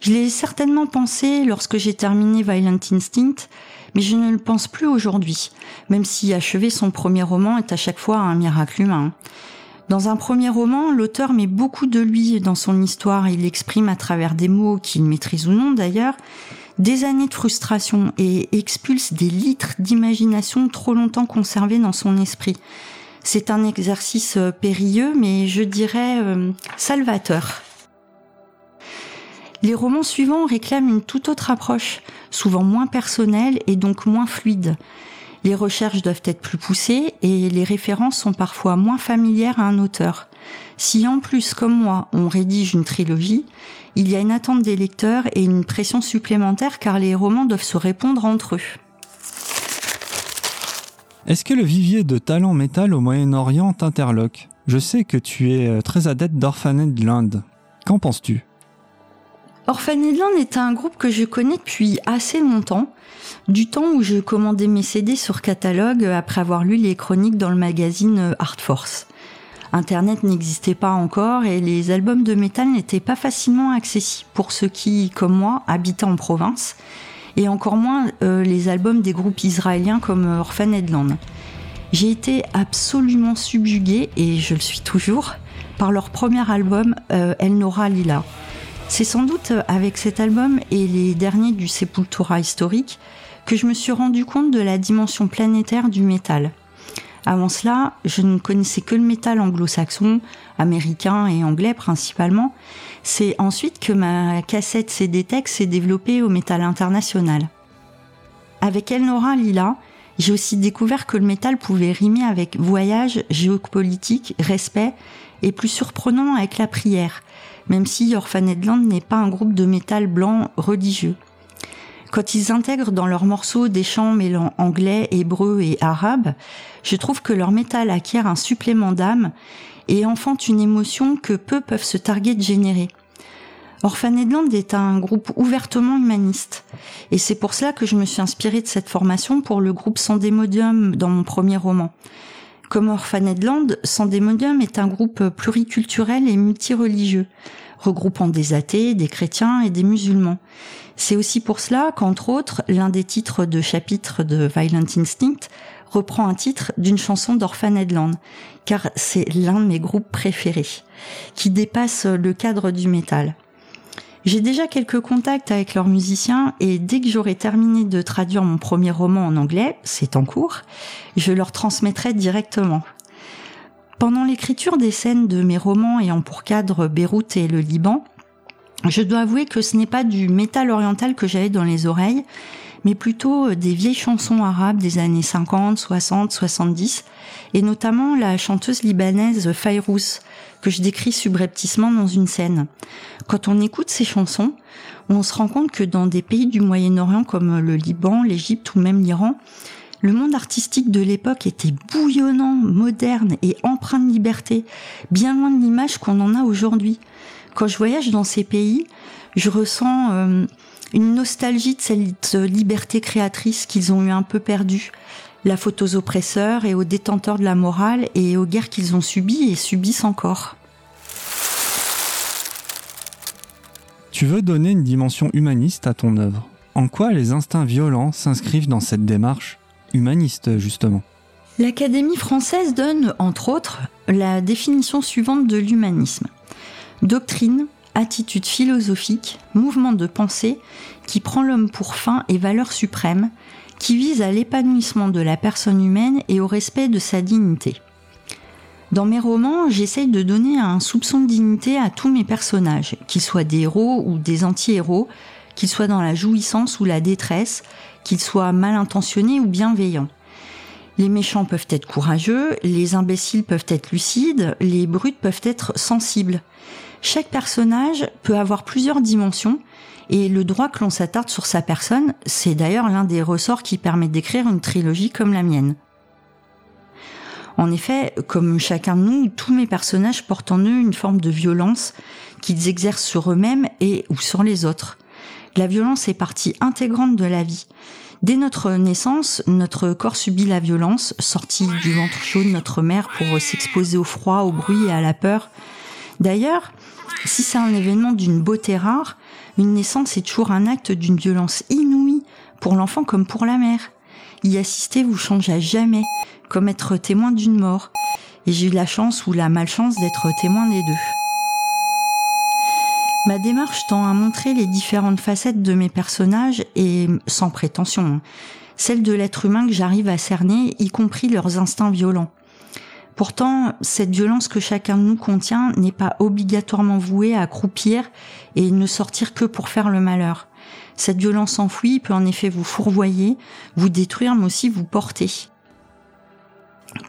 [SPEAKER 4] Je l'ai certainement pensé lorsque j'ai terminé Violent Instinct, mais je ne le pense plus aujourd'hui, même si achever son premier roman est à chaque fois un miracle humain. Dans un premier roman, l'auteur met beaucoup de lui dans son histoire, il exprime à travers des mots qu'il maîtrise ou non d'ailleurs, des années de frustration et expulse des litres d'imagination trop longtemps conservés dans son esprit. C'est un exercice périlleux, mais je dirais euh, salvateur. Les romans suivants réclament une toute autre approche, souvent moins personnelle et donc moins fluide. Les recherches doivent être plus poussées et les références sont parfois moins familières à un auteur. Si en plus, comme moi, on rédige une trilogie, il y a une attente des lecteurs et une pression supplémentaire car les romans doivent se répondre entre eux.
[SPEAKER 1] Est-ce que le vivier de talent métal au Moyen-Orient t'interloque? Je sais que tu es euh, très adepte d'Orphaned Land. Qu'en penses-tu?
[SPEAKER 4] Orphaned Land est un groupe que je connais depuis assez longtemps, du temps où je commandais mes CD sur catalogue après avoir lu les chroniques dans le magazine euh, Art Force. Internet n'existait pas encore et les albums de métal n'étaient pas facilement accessibles pour ceux qui, comme moi, habitaient en province et encore moins euh, les albums des groupes israéliens comme euh, Orphaned Land. J'ai été absolument subjuguée, et je le suis toujours, par leur premier album, El Nora Lila. C'est sans doute avec cet album et les derniers du Sepultura historique que je me suis rendu compte de la dimension planétaire du métal. Avant cela, je ne connaissais que le métal anglo-saxon, américain et anglais principalement. C'est ensuite que ma cassette CD Tech s'est développée au métal international. Avec Elnora Lila, j'ai aussi découvert que le métal pouvait rimer avec voyage, géopolitique, respect et plus surprenant avec la prière, même si Orphaned Land n'est pas un groupe de métal blanc religieux. Quand ils intègrent dans leurs morceaux des chants mêlant anglais, hébreu et arabe, je trouve que leur métal acquiert un supplément d'âme et enfante une émotion que peu peuvent se targuer de générer. Orphaned Land est un groupe ouvertement humaniste. Et c'est pour cela que je me suis inspirée de cette formation pour le groupe Sandemodium dans mon premier roman. Comme Orphaned Land, Sandemodium est un groupe pluriculturel et multireligieux, regroupant des athées, des chrétiens et des musulmans. C'est aussi pour cela qu'entre autres, l'un des titres de chapitre de Violent Instinct reprend un titre d'une chanson d'Orphaned Land, car c'est l'un de mes groupes préférés, qui dépasse le cadre du métal. J'ai déjà quelques contacts avec leurs musiciens et dès que j'aurai terminé de traduire mon premier roman en anglais, c'est en cours, je leur transmettrai directement. Pendant l'écriture des scènes de mes romans ayant pour cadre Beyrouth et le Liban, je dois avouer que ce n'est pas du métal oriental que j'avais dans les oreilles, mais plutôt euh, des vieilles chansons arabes des années 50, 60, 70, et notamment la chanteuse libanaise Fayrouz, que je décris subrepticement dans une scène. Quand on écoute ces chansons, on se rend compte que dans des pays du Moyen-Orient comme le Liban, l'Égypte ou même l'Iran, le monde artistique de l'époque était bouillonnant, moderne et empreint de liberté, bien loin de l'image qu'on en a aujourd'hui. Quand je voyage dans ces pays, je ressens euh, une nostalgie de cette liberté créatrice qu'ils ont eu un peu perdue. La faute aux oppresseurs et aux détenteurs de la morale et aux guerres qu'ils ont subies et subissent encore.
[SPEAKER 1] Tu veux donner une dimension humaniste à ton œuvre. En quoi les instincts violents s'inscrivent dans cette démarche humaniste, justement?
[SPEAKER 4] L'Académie française donne, entre autres, la définition suivante de l'humanisme. Doctrine, attitude philosophique, mouvement de pensée qui prend l'homme pour fin et valeur suprême, qui vise à l'épanouissement de la personne humaine et au respect de sa dignité. Dans mes romans, j'essaye de donner un soupçon de dignité à tous mes personnages, qu'ils soient des héros ou des anti-héros, qu'ils soient dans la jouissance ou la détresse, qu'ils soient mal intentionnés ou bienveillants. Les méchants peuvent être courageux, les imbéciles peuvent être lucides, les brutes peuvent être sensibles. Chaque personnage peut avoir plusieurs dimensions et le droit que l'on s'attarde sur sa personne, c'est d'ailleurs l'un des ressorts qui permet d'écrire une trilogie comme la mienne. En effet, comme chacun de nous, tous mes personnages portent en eux une forme de violence qu'ils exercent sur eux-mêmes et ou sur les autres. La violence est partie intégrante de la vie. Dès notre naissance, notre corps subit la violence, sorti du ventre chaud de notre mère pour s'exposer au froid, au bruit et à la peur. D'ailleurs, si c'est un événement d'une beauté rare, une naissance est toujours un acte d'une violence inouïe pour l'enfant comme pour la mère. Y assister vous change à jamais, comme être témoin d'une mort. Et j'ai eu la chance ou la malchance d'être témoin des deux. Ma démarche tend à montrer les différentes facettes de mes personnages et sans prétention, hein, celles de l'être humain que j'arrive à cerner, y compris leurs instincts violents. Pourtant, cette violence que chacun de nous contient n'est pas obligatoirement vouée à croupir et ne sortir que pour faire le malheur. Cette violence enfouie peut en effet vous fourvoyer, vous détruire, mais aussi vous porter.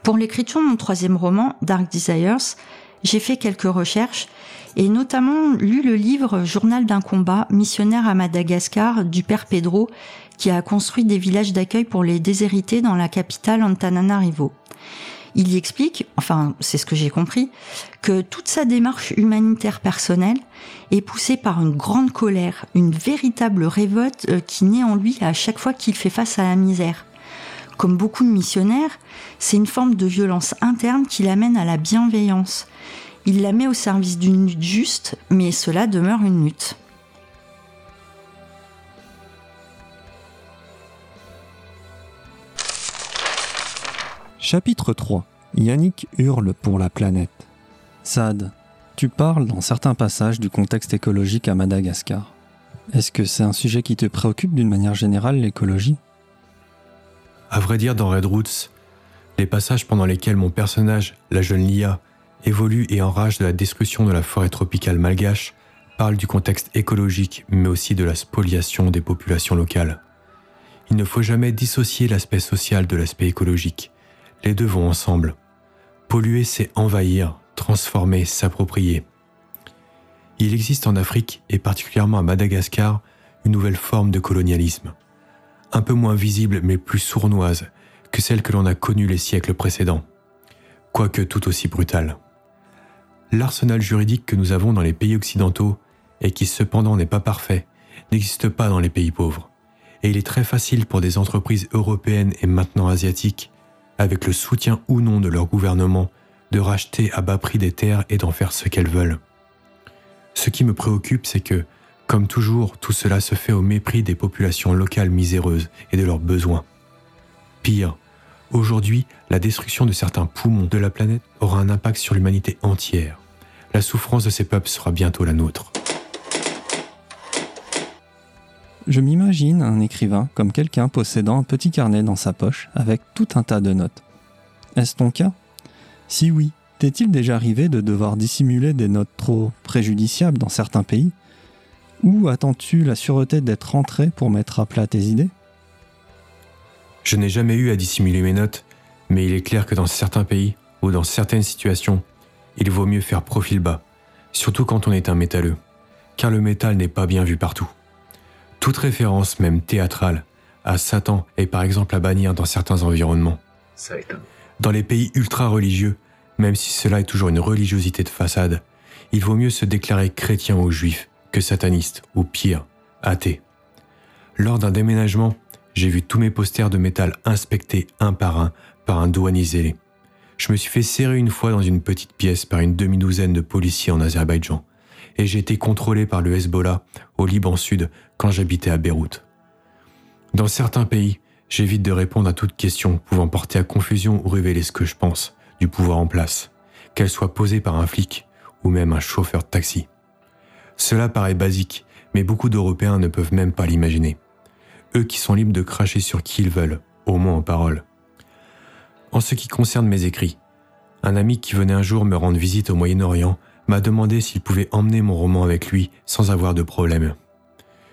[SPEAKER 4] Pour l'écriture de mon troisième roman, Dark Desires, j'ai fait quelques recherches et notamment lu le livre Journal d'un combat, missionnaire à Madagascar, du père Pedro, qui a construit des villages d'accueil pour les déshérités dans la capitale Antananarivo. Il y explique, enfin c'est ce que j'ai compris, que toute sa démarche humanitaire personnelle est poussée par une grande colère, une véritable révolte euh, qui naît en lui à chaque fois qu'il fait face à la misère. Comme beaucoup de missionnaires, c'est une forme de violence interne qui l'amène à la bienveillance, il la met au service d'une lutte juste, mais cela demeure une lutte.
[SPEAKER 1] Chapitre 3 Yannick hurle pour la planète. Sad, tu parles dans certains passages du contexte écologique à Madagascar. Est-ce que c'est un sujet qui te préoccupe d'une manière générale, l'écologie?
[SPEAKER 5] À vrai dire, dans Red Roots, les passages pendant lesquels mon personnage, la jeune Lia, évolue et enrage de la destruction de la forêt tropicale malgache, parle du contexte écologique mais aussi de la spoliation des populations locales. Il ne faut jamais dissocier l'aspect social de l'aspect écologique. Les deux vont ensemble. Polluer, c'est envahir, transformer, s'approprier. Il existe en Afrique, et particulièrement à Madagascar, une nouvelle forme de colonialisme. Un peu moins visible mais plus sournoise que celle que l'on a connue les siècles précédents, quoique tout aussi brutale l'arsenal juridique que nous avons dans les pays occidentaux, et qui cependant n'est pas parfait, n'existe pas dans les pays pauvres. Et il est très facile pour des entreprises européennes et maintenant asiatiques, avec le soutien ou non de leur gouvernement, de racheter à bas prix des terres et d'en faire ce qu'elles veulent. Ce qui me préoccupe, c'est que, comme toujours, tout cela se fait au mépris des populations locales miséreuses et de leurs besoins. Pire, aujourd'hui, la destruction de certains poumons de la planète aura un impact sur l'humanité entière la souffrance de ces peuples sera bientôt la nôtre.
[SPEAKER 1] Je m'imagine un écrivain comme quelqu'un possédant un petit carnet dans sa poche avec tout un tas de notes. Est-ce ton cas? Si oui, t'est-il déjà arrivé de devoir dissimuler des notes trop préjudiciables dans certains pays? Ou attends-tu la sûreté d'être rentré pour mettre à plat tes idées?
[SPEAKER 5] Je n'ai jamais eu à dissimuler mes notes, mais il est clair que dans certains pays ou dans certaines situations, il vaut mieux faire profil bas, surtout quand on est un métalleux, car le métal n'est pas bien vu partout. Toute référence, même théâtrale, à Satan est par exemple à bannir dans certains environnements. Dans les pays ultra-religieux, même si cela est toujours une religiosité de façade, il vaut mieux se déclarer chrétien ou juif que sataniste ou pire, athée. Lors d'un déménagement, j'ai vu tous mes posters de métal inspectés un par un par un douanier zélé je me suis fait serrer une fois dans une petite pièce par une demi-douzaine de policiers en Azerbaïdjan, et j'ai été contrôlé par le Hezbollah au Liban Sud quand j'habitais à Beyrouth. Dans certains pays, J'évite de répondre à toute question pouvant porter à confusion ou révéler ce que je pense du pouvoir en place, qu'elle soit posée par un flic ou même un chauffeur de taxi. Cela paraît basique, mais beaucoup d'Européens ne peuvent même pas l'imaginer. Eux qui sont libres de cracher sur qui ils veulent, au moins en parole. En ce qui concerne mes écrits, un ami qui venait un jour me rendre visite au Moyen-Orient m'a demandé s'il pouvait emmener mon roman avec lui sans avoir de problème.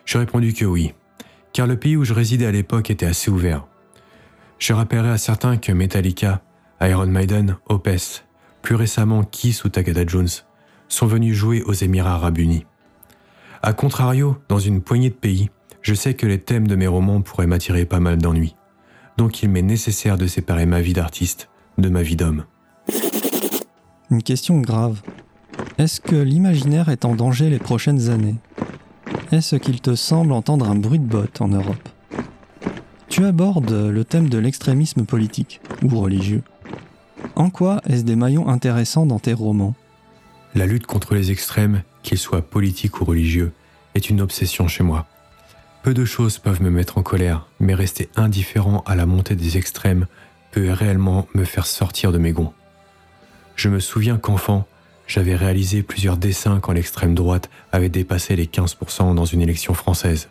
[SPEAKER 5] J'ai répondu que oui, car le pays où je résidais à l'époque était assez ouvert. Je rappellerai à certains que Metallica, Iron Maiden, Opeth, plus récemment Kiss ou Takada Jones, sont venus jouer aux Émirats arabes unis. A contrario, dans une poignée de pays, je sais que les thèmes de mes romans pourraient m'attirer pas mal d'ennuis. Donc il m'est nécessaire de séparer ma vie d'artiste de ma vie d'homme.
[SPEAKER 1] Une question grave. Est-ce que l'imaginaire est en danger les prochaines années? Est-ce qu'il te semble entendre un bruit de botte en Europe? Tu abordes le thème de l'extrémisme politique ou religieux. En quoi est-ce des maillons intéressants dans tes romans?
[SPEAKER 5] La lutte contre les extrêmes, qu'ils soient politiques ou religieux, est une obsession chez moi. Peu de choses peuvent me mettre en colère, mais rester indifférent à la montée des extrêmes peut réellement me faire sortir de mes gonds. Je me souviens qu'enfant, j'avais réalisé plusieurs dessins quand l'extrême droite avait dépassé les 15% dans une élection française,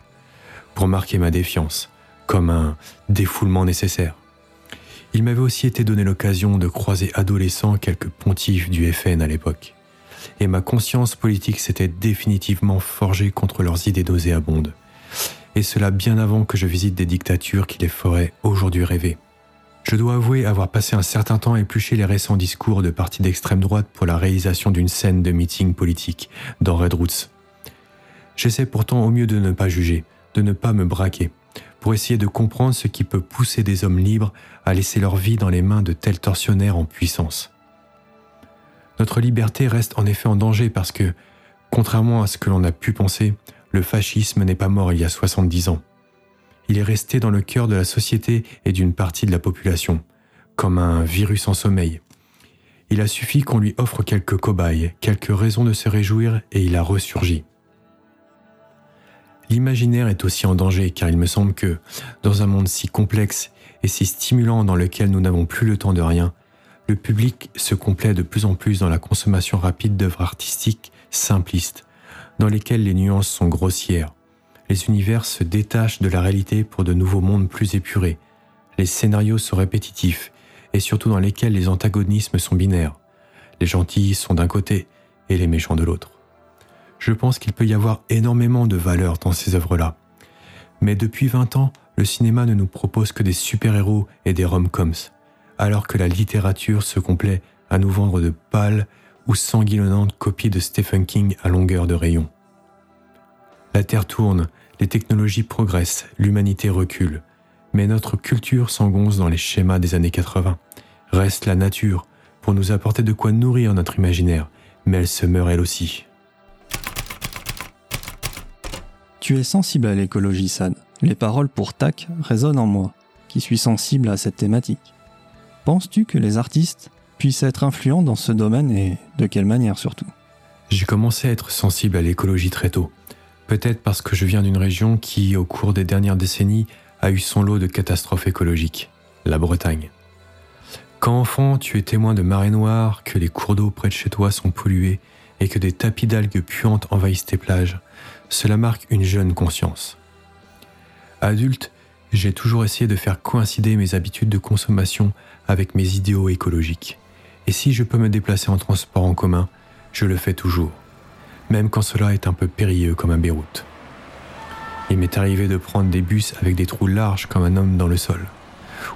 [SPEAKER 5] pour marquer ma défiance, comme un défoulement nécessaire. Il m'avait aussi été donné l'occasion de croiser adolescent quelques pontifs du FN à l'époque, et ma conscience politique s'était définitivement forgée contre leurs idées nauséabondes, et cela bien avant que je visite des dictatures qui les feraient aujourd'hui rêver. Je dois avouer avoir passé un certain temps à éplucher les récents discours de partis d'extrême droite pour la réalisation d'une scène de meeting politique dans Red Roots. J'essaie pourtant au mieux de ne pas juger, de ne pas me braquer, pour essayer de comprendre ce qui peut pousser des hommes libres à laisser leur vie dans les mains de tels tortionnaires en puissance. Notre liberté reste en effet en danger parce que, contrairement à ce que l'on a pu penser, le fascisme n'est pas mort il y a 70 ans il est resté dans le cœur de la société et d'une partie de la population, comme un virus en sommeil. Il a suffi qu'on lui offre quelques cobayes, quelques raisons de se réjouir, et il a ressurgi. L'imaginaire est aussi en danger car il me semble que, dans un monde si complexe et si stimulant dans lequel nous n'avons plus le temps de rien, le public se complaît de plus en plus dans la consommation rapide d'œuvres artistiques simplistes, dans lesquelles les nuances sont grossières, les univers se détachent de la réalité pour de nouveaux mondes plus épurés. Les scénarios sont répétitifs et surtout dans lesquels les antagonismes sont binaires. Les gentils sont d'un côté et les méchants de l'autre. Je pense qu'il peut y avoir énormément de valeur dans ces œuvres-là. Mais depuis 20 ans, le cinéma ne nous propose que des super-héros et des rom-coms, alors que la littérature se complaît à nous vendre de pâles ou sanguinolentes copies de Stephen King à longueur de rayon. La Terre tourne, les technologies progressent, l'humanité recule. Mais notre culture s'engonce dans les schémas des années 80. Reste la nature pour nous apporter de quoi nourrir notre imaginaire, mais elle se meurt elle aussi.
[SPEAKER 1] Tu es sensible à l'écologie, Sad. Les paroles pour TAC résonnent en moi, qui suis sensible à cette thématique. Penses-tu que les artistes puissent être influents dans ce domaine et de quelle manière surtout?
[SPEAKER 5] J'ai commencé à être sensible à l'écologie très tôt. Peut-être parce que je viens d'une région qui, au cours des dernières décennies, a eu son lot de catastrophes écologiques, la Bretagne. Quand enfant, tu es témoin de marées noires, que les cours d'eau près de chez toi sont pollués et que des tapis d'algues puantes envahissent tes plages, cela marque une jeune conscience. Adulte, j'ai toujours essayé de faire coïncider mes habitudes de consommation avec mes idéaux écologiques. Et si je peux me déplacer en transport en commun, je le fais toujours même quand cela est un peu périlleux comme à Beyrouth. Il m'est arrivé de prendre des bus avec des trous larges comme un homme dans le sol,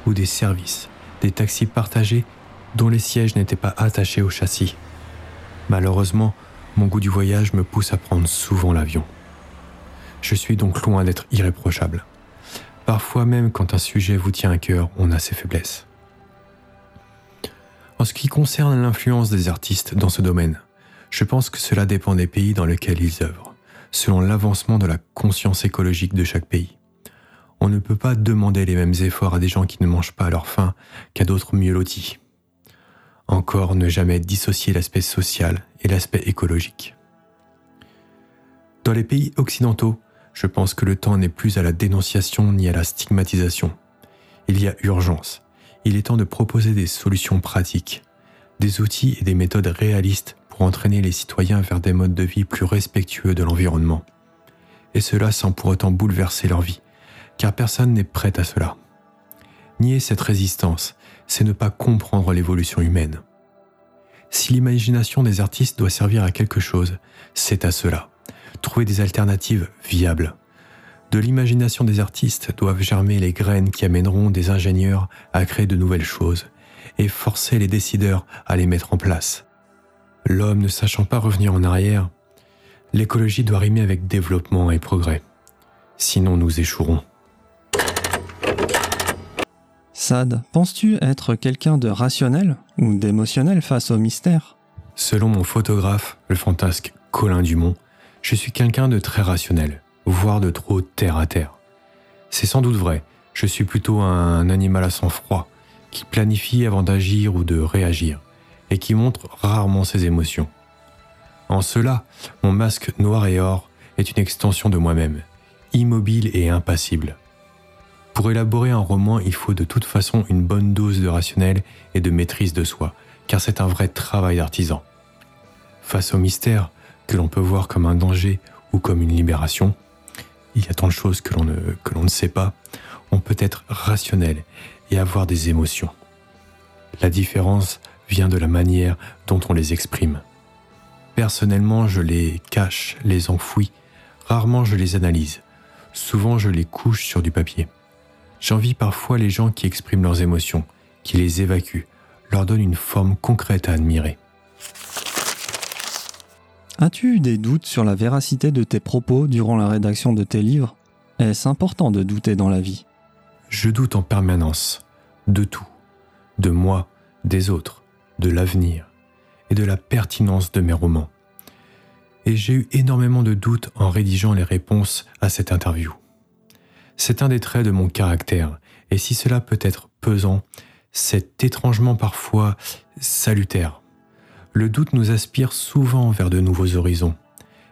[SPEAKER 5] ou des services, des taxis partagés dont les sièges n'étaient pas attachés au châssis. Malheureusement, mon goût du voyage me pousse à prendre souvent l'avion. Je suis donc loin d'être irréprochable. Parfois même quand un sujet vous tient à cœur, on a ses faiblesses. En ce qui concerne l'influence des artistes dans ce domaine, je pense que cela dépend des pays dans lesquels ils œuvrent, selon l'avancement de la conscience écologique de chaque pays. On ne peut pas demander les mêmes efforts à des gens qui ne mangent pas à leur faim qu'à d'autres mieux lotis. Encore ne jamais dissocier l'aspect social et l'aspect écologique. Dans les pays occidentaux, je pense que le temps n'est plus à la dénonciation ni à la stigmatisation. Il y a urgence. Il est temps de proposer des solutions pratiques, des outils et des méthodes réalistes entraîner les citoyens vers des modes de vie plus respectueux de l'environnement. Et cela sans pour autant bouleverser leur vie, car personne n'est prêt à cela. Nier cette résistance, c'est ne pas comprendre l'évolution humaine. Si l'imagination des artistes doit servir à quelque chose, c'est à cela. Trouver des alternatives viables. De l'imagination des artistes doivent germer les graines qui amèneront des ingénieurs à créer de nouvelles choses et forcer les décideurs à les mettre en place. L'homme ne sachant pas revenir en arrière, l'écologie doit rimer avec développement et progrès. Sinon nous échouerons.
[SPEAKER 1] Sad, penses-tu être quelqu'un de rationnel ou d'émotionnel face au mystère?
[SPEAKER 5] Selon mon photographe, le fantasque Colin Dumont, je suis quelqu'un de très rationnel, voire de trop terre à terre. C'est sans doute vrai, je suis plutôt un animal à sang-froid, qui planifie avant d'agir ou de réagir, et qui montre rarement ses émotions. En cela, mon masque noir et or est une extension de moi-même, immobile et impassible. Pour élaborer un roman, il faut de toute façon une bonne dose de rationnel et de maîtrise de soi, car c'est un vrai travail d'artisan. Face au mystère, que l'on peut voir comme un danger ou comme une libération, il y a tant de choses que l'on ne, que l'on ne sait pas, on peut être rationnel et avoir des émotions. La différence vient de la manière dont on les exprime. Personnellement, je les cache, les enfouis, rarement je les analyse, souvent je les couche sur du papier. J'envie parfois les gens qui expriment leurs émotions, qui les évacuent, leur donnent une forme concrète à admirer.
[SPEAKER 1] As-tu eu des doutes sur la véracité de tes propos durant la rédaction de tes livres? Est-ce important de douter dans la vie?
[SPEAKER 5] Je doute en permanence, de tout, de moi, des autres, de l'avenir et de la pertinence de mes romans. Et j'ai eu énormément de doutes en rédigeant les réponses à cette interview. C'est un des traits de mon caractère, et si cela peut être pesant, c'est étrangement parfois salutaire. Le doute nous aspire souvent vers de nouveaux horizons,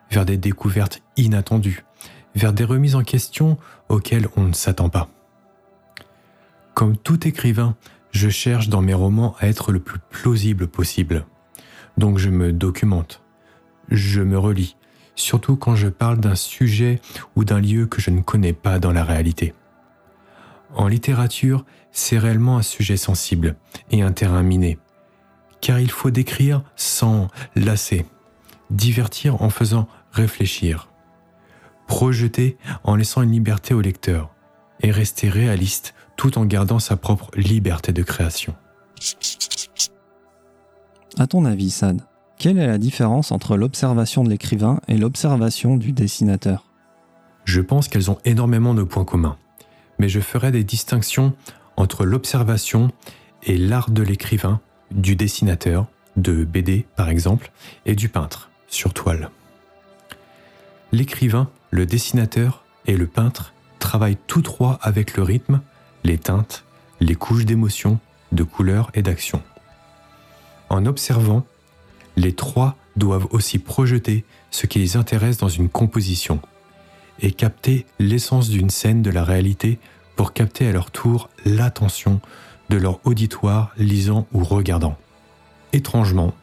[SPEAKER 5] vers des découvertes inattendues, vers des remises en question auxquelles on ne s'attend pas. Comme tout écrivain, je cherche dans mes romans à être le plus plausible possible. Donc je me documente, je me relis, surtout quand je parle d'un sujet ou d'un lieu que je ne connais pas dans la réalité. En littérature, c'est réellement un sujet sensible et un terrain miné, car il faut décrire sans lasser, divertir en faisant réfléchir, projeter en laissant une liberté au lecteur, et rester réaliste tout en gardant sa propre liberté de création.
[SPEAKER 1] À ton avis, Sad, quelle est la différence entre l'observation de l'écrivain et l'observation du dessinateur?
[SPEAKER 5] Je pense qu'elles ont énormément de points communs, mais je ferai des distinctions entre l'observation et l'art de l'écrivain, du dessinateur, de BD par exemple, et du peintre, sur toile. L'écrivain, le dessinateur et le peintre travaillent tous trois avec le rythme, les teintes, les couches d'émotion, de couleurs et d'action. En observant, les trois doivent aussi projeter ce qui les intéresse dans une composition et capter l'essence d'une scène de la réalité pour capter à leur tour l'attention de leur auditoire lisant ou regardant. Étrangement,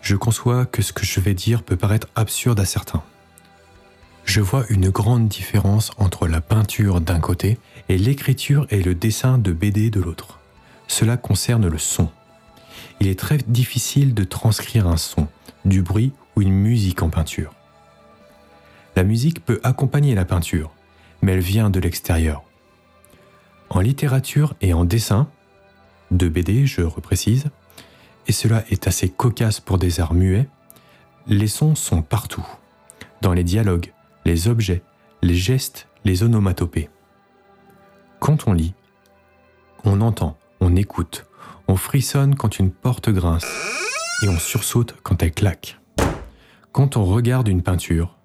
[SPEAKER 5] je conçois que ce que je vais dire peut paraître absurde à certains. Je vois une grande différence entre la peinture d'un côté et l'écriture et le dessin de BD de l'autre. Cela concerne le son il est très difficile de transcrire un son, du bruit ou une musique en peinture. La musique peut accompagner la peinture, mais elle vient de l'extérieur. En littérature et en dessin, de BD je reprécise, et cela est assez cocasse pour des arts muets, les sons sont partout, dans les dialogues, les objets, les gestes, les onomatopées. Quand on lit, on entend, on écoute, on frissonne quand une porte grince et on sursaute quand elle claque. Quand on regarde une peinture,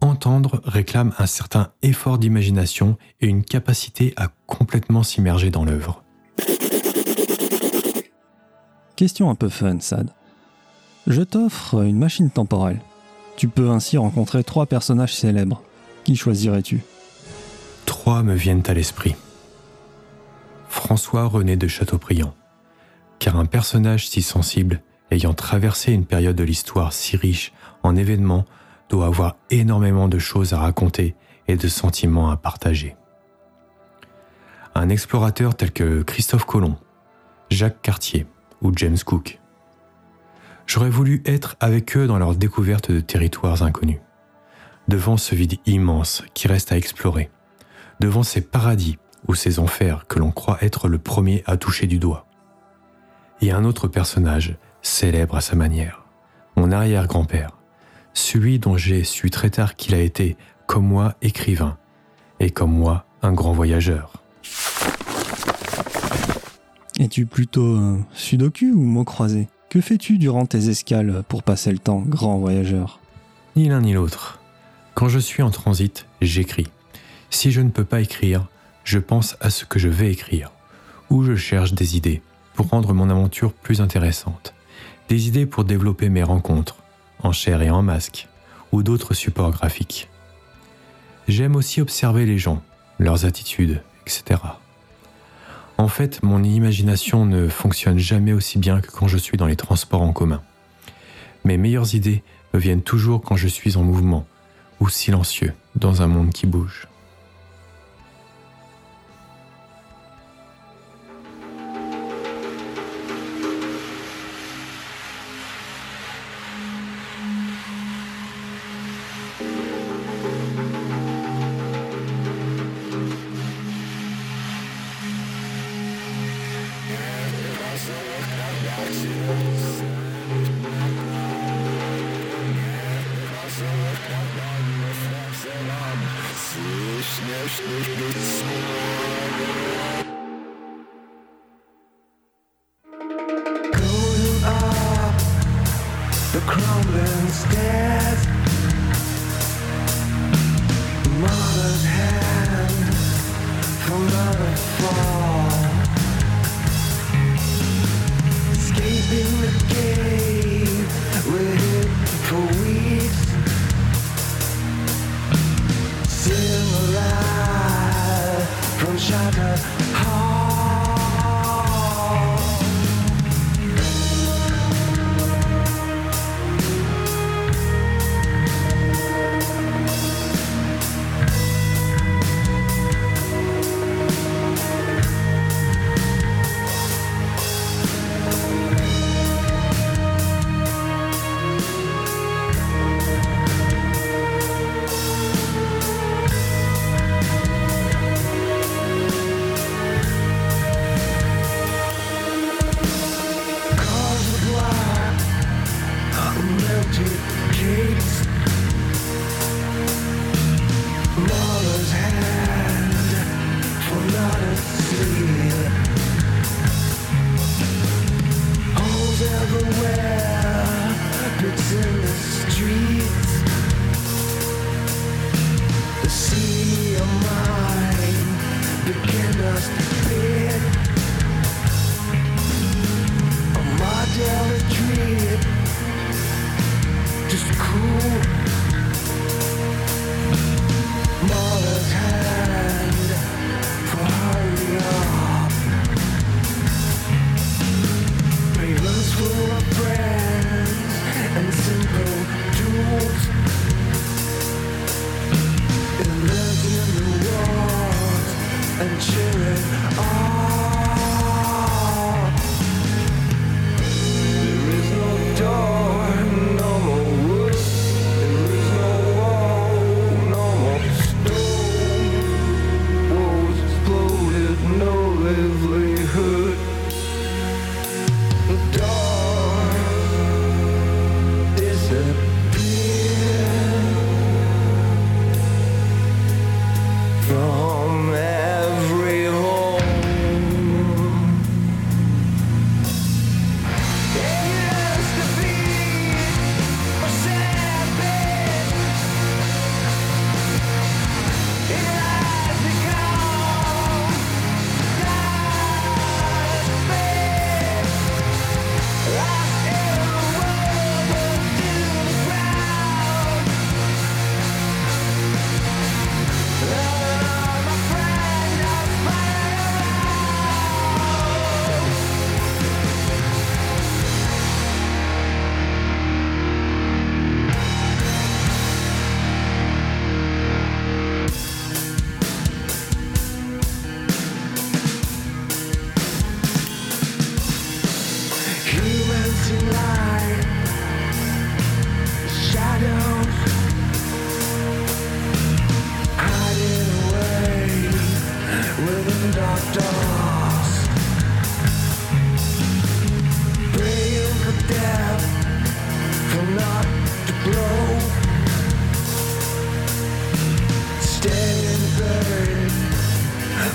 [SPEAKER 5] entendre réclame un certain effort d'imagination et une capacité à complètement s'immerger dans l'œuvre.
[SPEAKER 1] Question un peu fun, Sad. Je t'offre une machine temporelle. Tu peux ainsi rencontrer trois personnages célèbres. Qui choisirais-tu?
[SPEAKER 5] Trois me viennent à l'esprit. François-René de Chateaubriand. Car un personnage si sensible, ayant traversé une période de l'histoire si riche en événements, doit avoir énormément de choses à raconter et de sentiments à partager. Un explorateur tel que Christophe Colomb, Jacques Cartier ou James Cook. J'aurais voulu être avec eux dans leur découverte de territoires inconnus, devant ce vide immense qui reste à explorer, devant ces paradis ou ces enfers que l'on croit être le premier à toucher du doigt. Et un autre personnage, célèbre à sa manière, mon arrière-grand-père, celui dont j'ai su très tard qu'il a été, comme moi, écrivain, et comme moi, un grand voyageur.
[SPEAKER 1] Es-tu plutôt sudoku ou mot croisé? Que fais-tu durant tes escales pour passer le temps, grand voyageur?
[SPEAKER 5] Ni l'un ni l'autre. Quand je suis en transit, j'écris. Si je ne peux pas écrire, je pense à ce que je vais écrire, ou je cherche des idées pour rendre mon aventure plus intéressante, des idées pour développer mes rencontres, en chair et en masque, ou d'autres supports graphiques. J'aime aussi observer les gens, leurs attitudes, etc. En fait, mon imagination ne fonctionne jamais aussi bien que quand je suis dans les transports en commun. Mes meilleures idées me viennent toujours quand je suis en mouvement ou silencieux dans un monde qui bouge.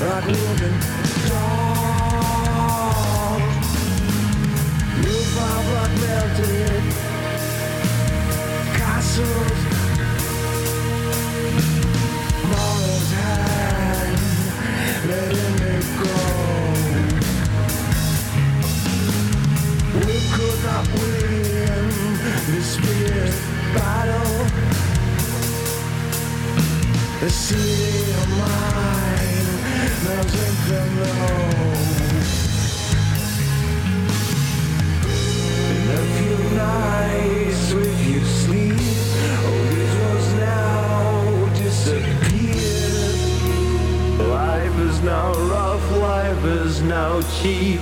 [SPEAKER 6] Battle. The city of mine now rough, life is now cheap.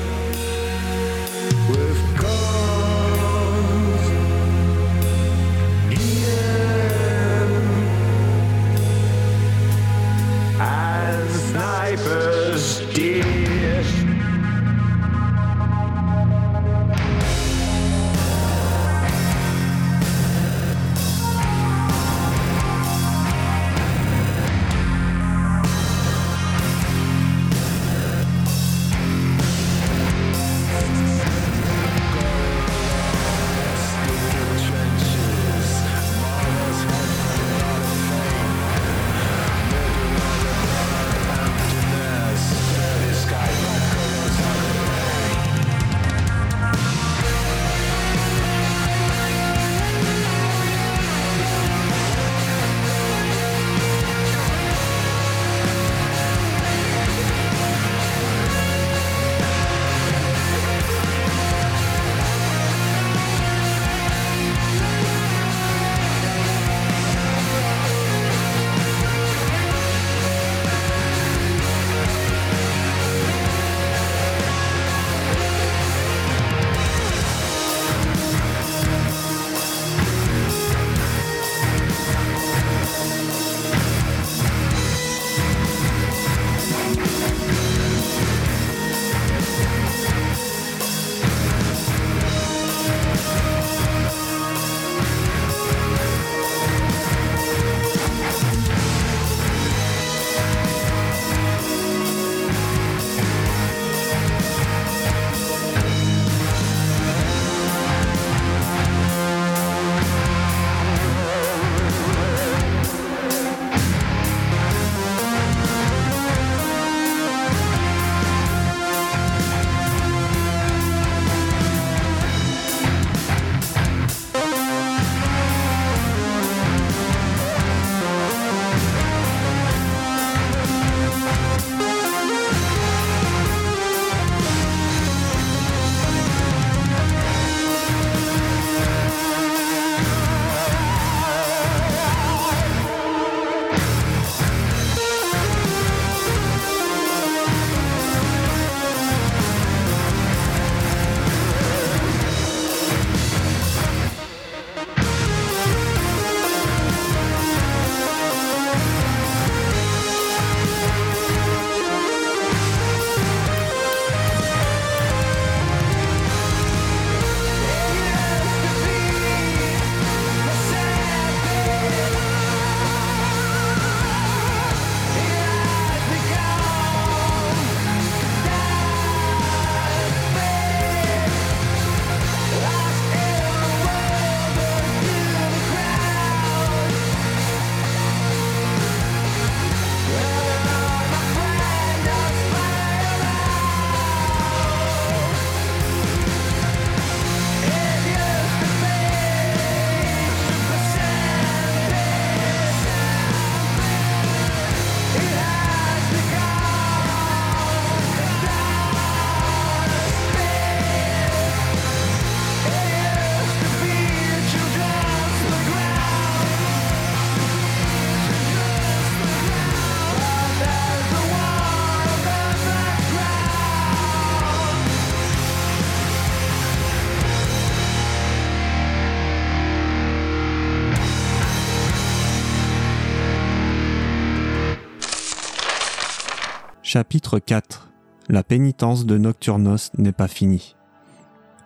[SPEAKER 1] Chapitre 4 La pénitence de Nocturnos n'est pas finie.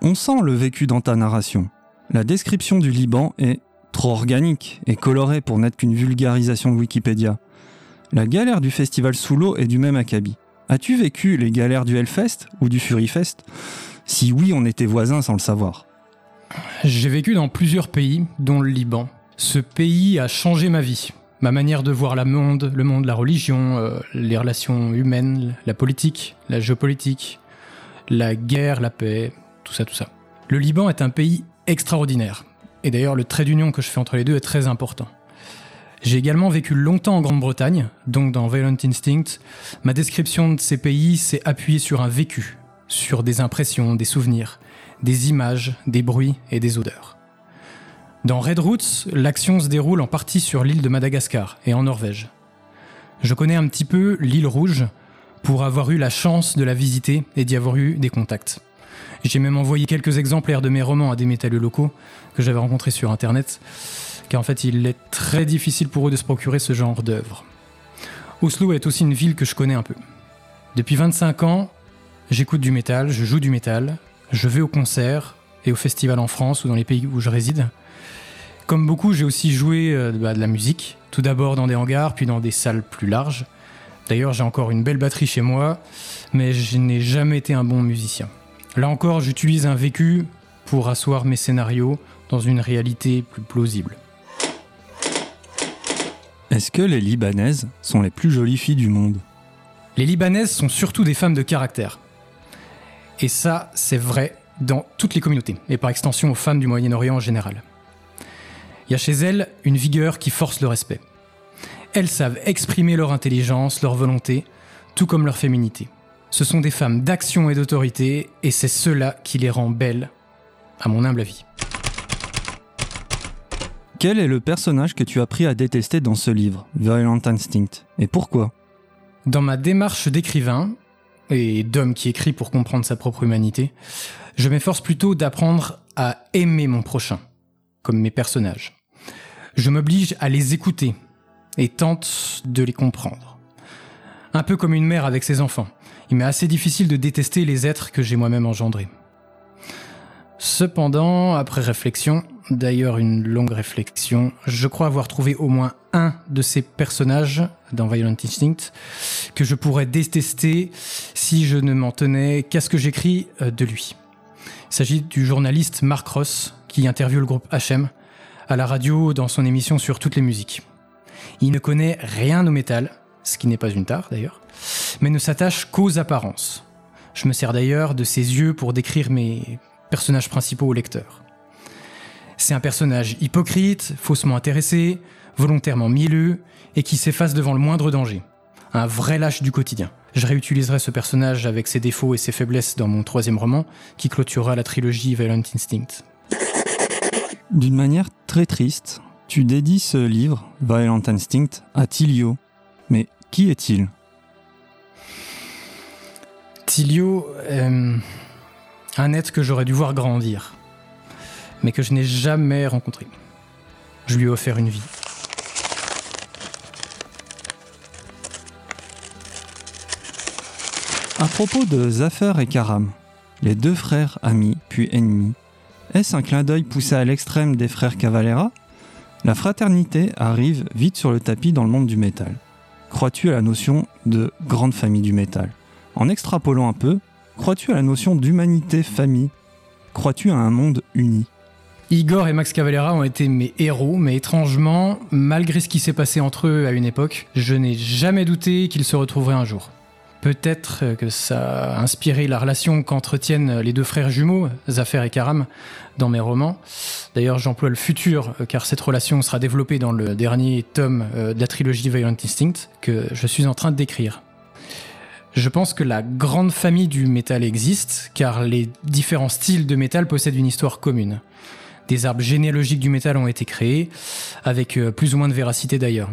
[SPEAKER 1] On sent le vécu dans ta narration. La description du Liban est trop organique et colorée pour n'être qu'une vulgarisation de Wikipédia. La galère du festival sous l'eau est du même acabit. As-tu vécu les galères du Hellfest ou du Furyfest? Si oui, on était voisins sans le savoir.
[SPEAKER 3] J'ai vécu dans plusieurs pays, dont le Liban. Ce pays a changé ma vie. Ma manière de voir le monde, le monde, la religion, euh, les relations humaines, la politique, la géopolitique, la guerre, la paix, tout ça, tout ça. Le Liban est un pays extraordinaire. Et d'ailleurs, le trait d'union que je fais entre les deux est très important. J'ai également vécu longtemps en Grande-Bretagne, donc dans Violent Instinct. Ma description de ces pays s'est appuyée sur un vécu, sur des impressions, des souvenirs, des images, des bruits et des odeurs. Dans Red Roots, l'action se déroule en partie sur l'île de Madagascar et en Norvège. Je connais un petit peu l'île Rouge pour avoir eu la chance de la visiter et d'y avoir eu des contacts. J'ai même envoyé quelques exemplaires de mes romans à des métalleux locaux que j'avais rencontrés sur internet, car en fait il est très difficile pour eux de se procurer ce genre d'œuvre. Oslo est aussi une ville que je connais un peu. Depuis 25 ans, j'écoute du métal, je joue du métal, je vais aux concerts et aux festivals en France ou dans les pays où je réside. Comme beaucoup, j'ai aussi joué euh, bah, de la musique, tout d'abord dans des hangars, puis dans des salles plus larges. D'ailleurs, j'ai encore une belle batterie chez moi, mais je n'ai jamais été un bon musicien. Là encore, j'utilise un vécu pour asseoir mes scénarios dans une réalité plus plausible.
[SPEAKER 1] Est-ce que les Libanaises sont les plus jolies filles du monde?
[SPEAKER 3] Les Libanaises sont surtout des femmes de caractère. Et ça, c'est vrai dans toutes les communautés, et par extension aux femmes du Moyen-Orient en général. Il y a chez elles une vigueur qui force le respect. Elles savent exprimer leur intelligence, leur volonté, tout comme leur féminité. Ce sont des femmes d'action et d'autorité, et c'est cela qui les rend belles, à mon humble avis.
[SPEAKER 1] Quel est le personnage que tu as appris à détester dans ce livre, Violent Instinct? Et pourquoi?
[SPEAKER 3] Dans ma démarche d'écrivain, et d'homme qui écrit pour comprendre sa propre humanité, je m'efforce plutôt d'apprendre à aimer mon prochain, comme mes personnages. Je m'oblige à les écouter et tente de les comprendre. Un peu comme une mère avec ses enfants. Il m'est assez difficile de détester les êtres que j'ai moi-même engendrés. Cependant, après réflexion, d'ailleurs une longue réflexion, je crois avoir trouvé au moins un de ces personnages dans Violent Instinct que je pourrais détester si je ne m'en tenais qu'à ce que j'écris euh, de lui. Il s'agit du journaliste Mark Ross qui interviewe le groupe HM à la radio dans son émission sur toutes les musiques. Il ne connaît rien au métal, ce qui n'est pas une tare d'ailleurs, mais ne s'attache qu'aux apparences. Je me sers d'ailleurs de ses yeux pour décrire mes personnages principaux au lecteur. C'est un personnage hypocrite, faussement intéressé, volontairement mielleux et qui s'efface devant le moindre danger. Un vrai lâche du quotidien. Je réutiliserai ce personnage avec ses défauts et ses faiblesses dans mon troisième roman, qui clôturera la trilogie Violent Instinct.
[SPEAKER 1] D'une manière très triste, tu dédies ce livre, Violent Instinct, à Tilio. Mais qui est-il?
[SPEAKER 3] Tilio est un être que j'aurais dû voir grandir, mais que je n'ai jamais rencontré. Je lui ai offert une vie.
[SPEAKER 1] À propos de Zafar et Karam, les deux frères amis puis ennemis, est-ce un clin d'œil poussé à l'extrême des frères Cavalera? La fraternité arrive vite sur le tapis dans le monde du métal. Crois-tu à la notion de grande famille du métal? En extrapolant un peu, crois-tu à la notion d'humanité famille? Crois-tu à un monde uni?
[SPEAKER 3] Igor et Max Cavalera ont été mes héros, mais étrangement, malgré ce qui s'est passé entre eux à une époque, je n'ai jamais douté qu'ils se retrouveraient un jour. Peut-être que ça a inspiré la relation qu'entretiennent les deux frères jumeaux, Zafer et Karam, dans mes romans. D'ailleurs, j'emploie le futur, car cette relation sera développée dans le dernier tome euh, de la trilogie Violent Instinct, que je suis en train d'écrire. Je pense que la grande famille du métal existe, car les différents styles de métal possèdent une histoire commune. Des arbres généalogiques du métal ont été créés, avec euh, plus ou moins de véracité d'ailleurs.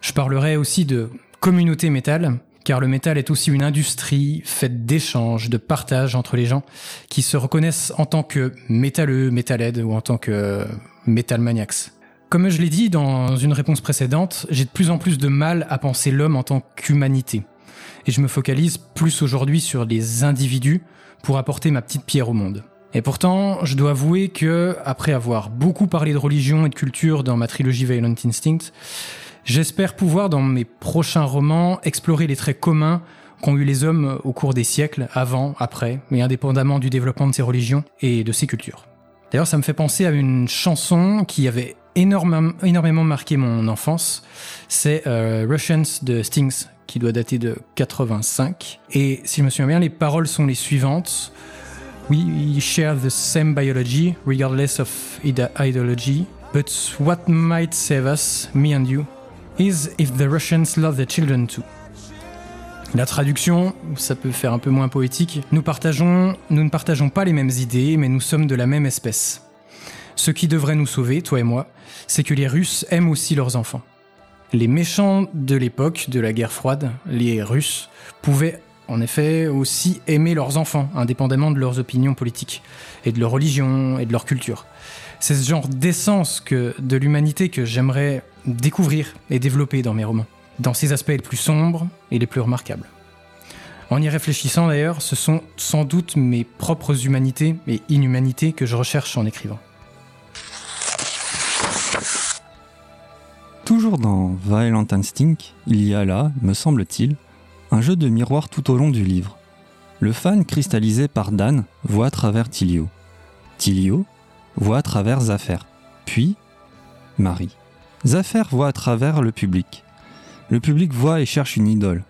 [SPEAKER 3] Je parlerai aussi de communauté métal, car le métal est aussi une industrie faite d'échanges, de partage entre les gens qui se reconnaissent en tant que métalleux, métalhead ou en tant que metal maniacs. Comme je l'ai dit dans une réponse précédente, j'ai de plus en plus de mal à penser l'homme en tant qu'humanité. Et je me focalise plus aujourd'hui sur les individus pour apporter ma petite pierre au monde. Et pourtant, je dois avouer que, après avoir beaucoup parlé de religion et de culture dans ma trilogie Violent Instinct, J'espère pouvoir, dans mes prochains romans, explorer les traits communs qu'ont eu les hommes au cours des siècles, avant, après, mais indépendamment du développement de ces religions et de ces cultures. D'ailleurs, ça me fait penser à une chanson qui avait énormément, énormément marqué mon enfance. C'est euh, Russians de Stings, qui doit dater de 85. Et si je me souviens bien, les paroles sont les suivantes. We share the same biology, regardless of ide- ideology. But what might save us, me and you, is if the Russians love their children too. La traduction, ça peut faire un peu moins poétique. Nous partageons, nous ne partageons pas les mêmes idées, mais nous sommes de la même espèce. Ce qui devrait nous sauver, toi et moi, c'est que les Russes aiment aussi leurs enfants. Les méchants de l'époque de la guerre froide, les Russes, pouvaient en effet aussi aimer leurs enfants, indépendamment de leurs opinions politiques, et de leur religion, et de leur culture. C'est ce genre d'essence de l'humanité que j'aimerais découvrir et développer dans mes romans, dans ses aspects les plus sombres et les plus remarquables. En y réfléchissant d'ailleurs, ce sont sans doute mes propres humanités et inhumanités que je recherche en écrivant.
[SPEAKER 1] Toujours dans Violent Instinct, il y a là, me semble-t-il, un jeu de miroir tout au long du livre. Le fan cristallisé par Dan voit à travers Tilio. Tilio voit à travers Zaffer. Puis, Marie. Zaffer voit à travers le public. Le public voit et cherche une idole.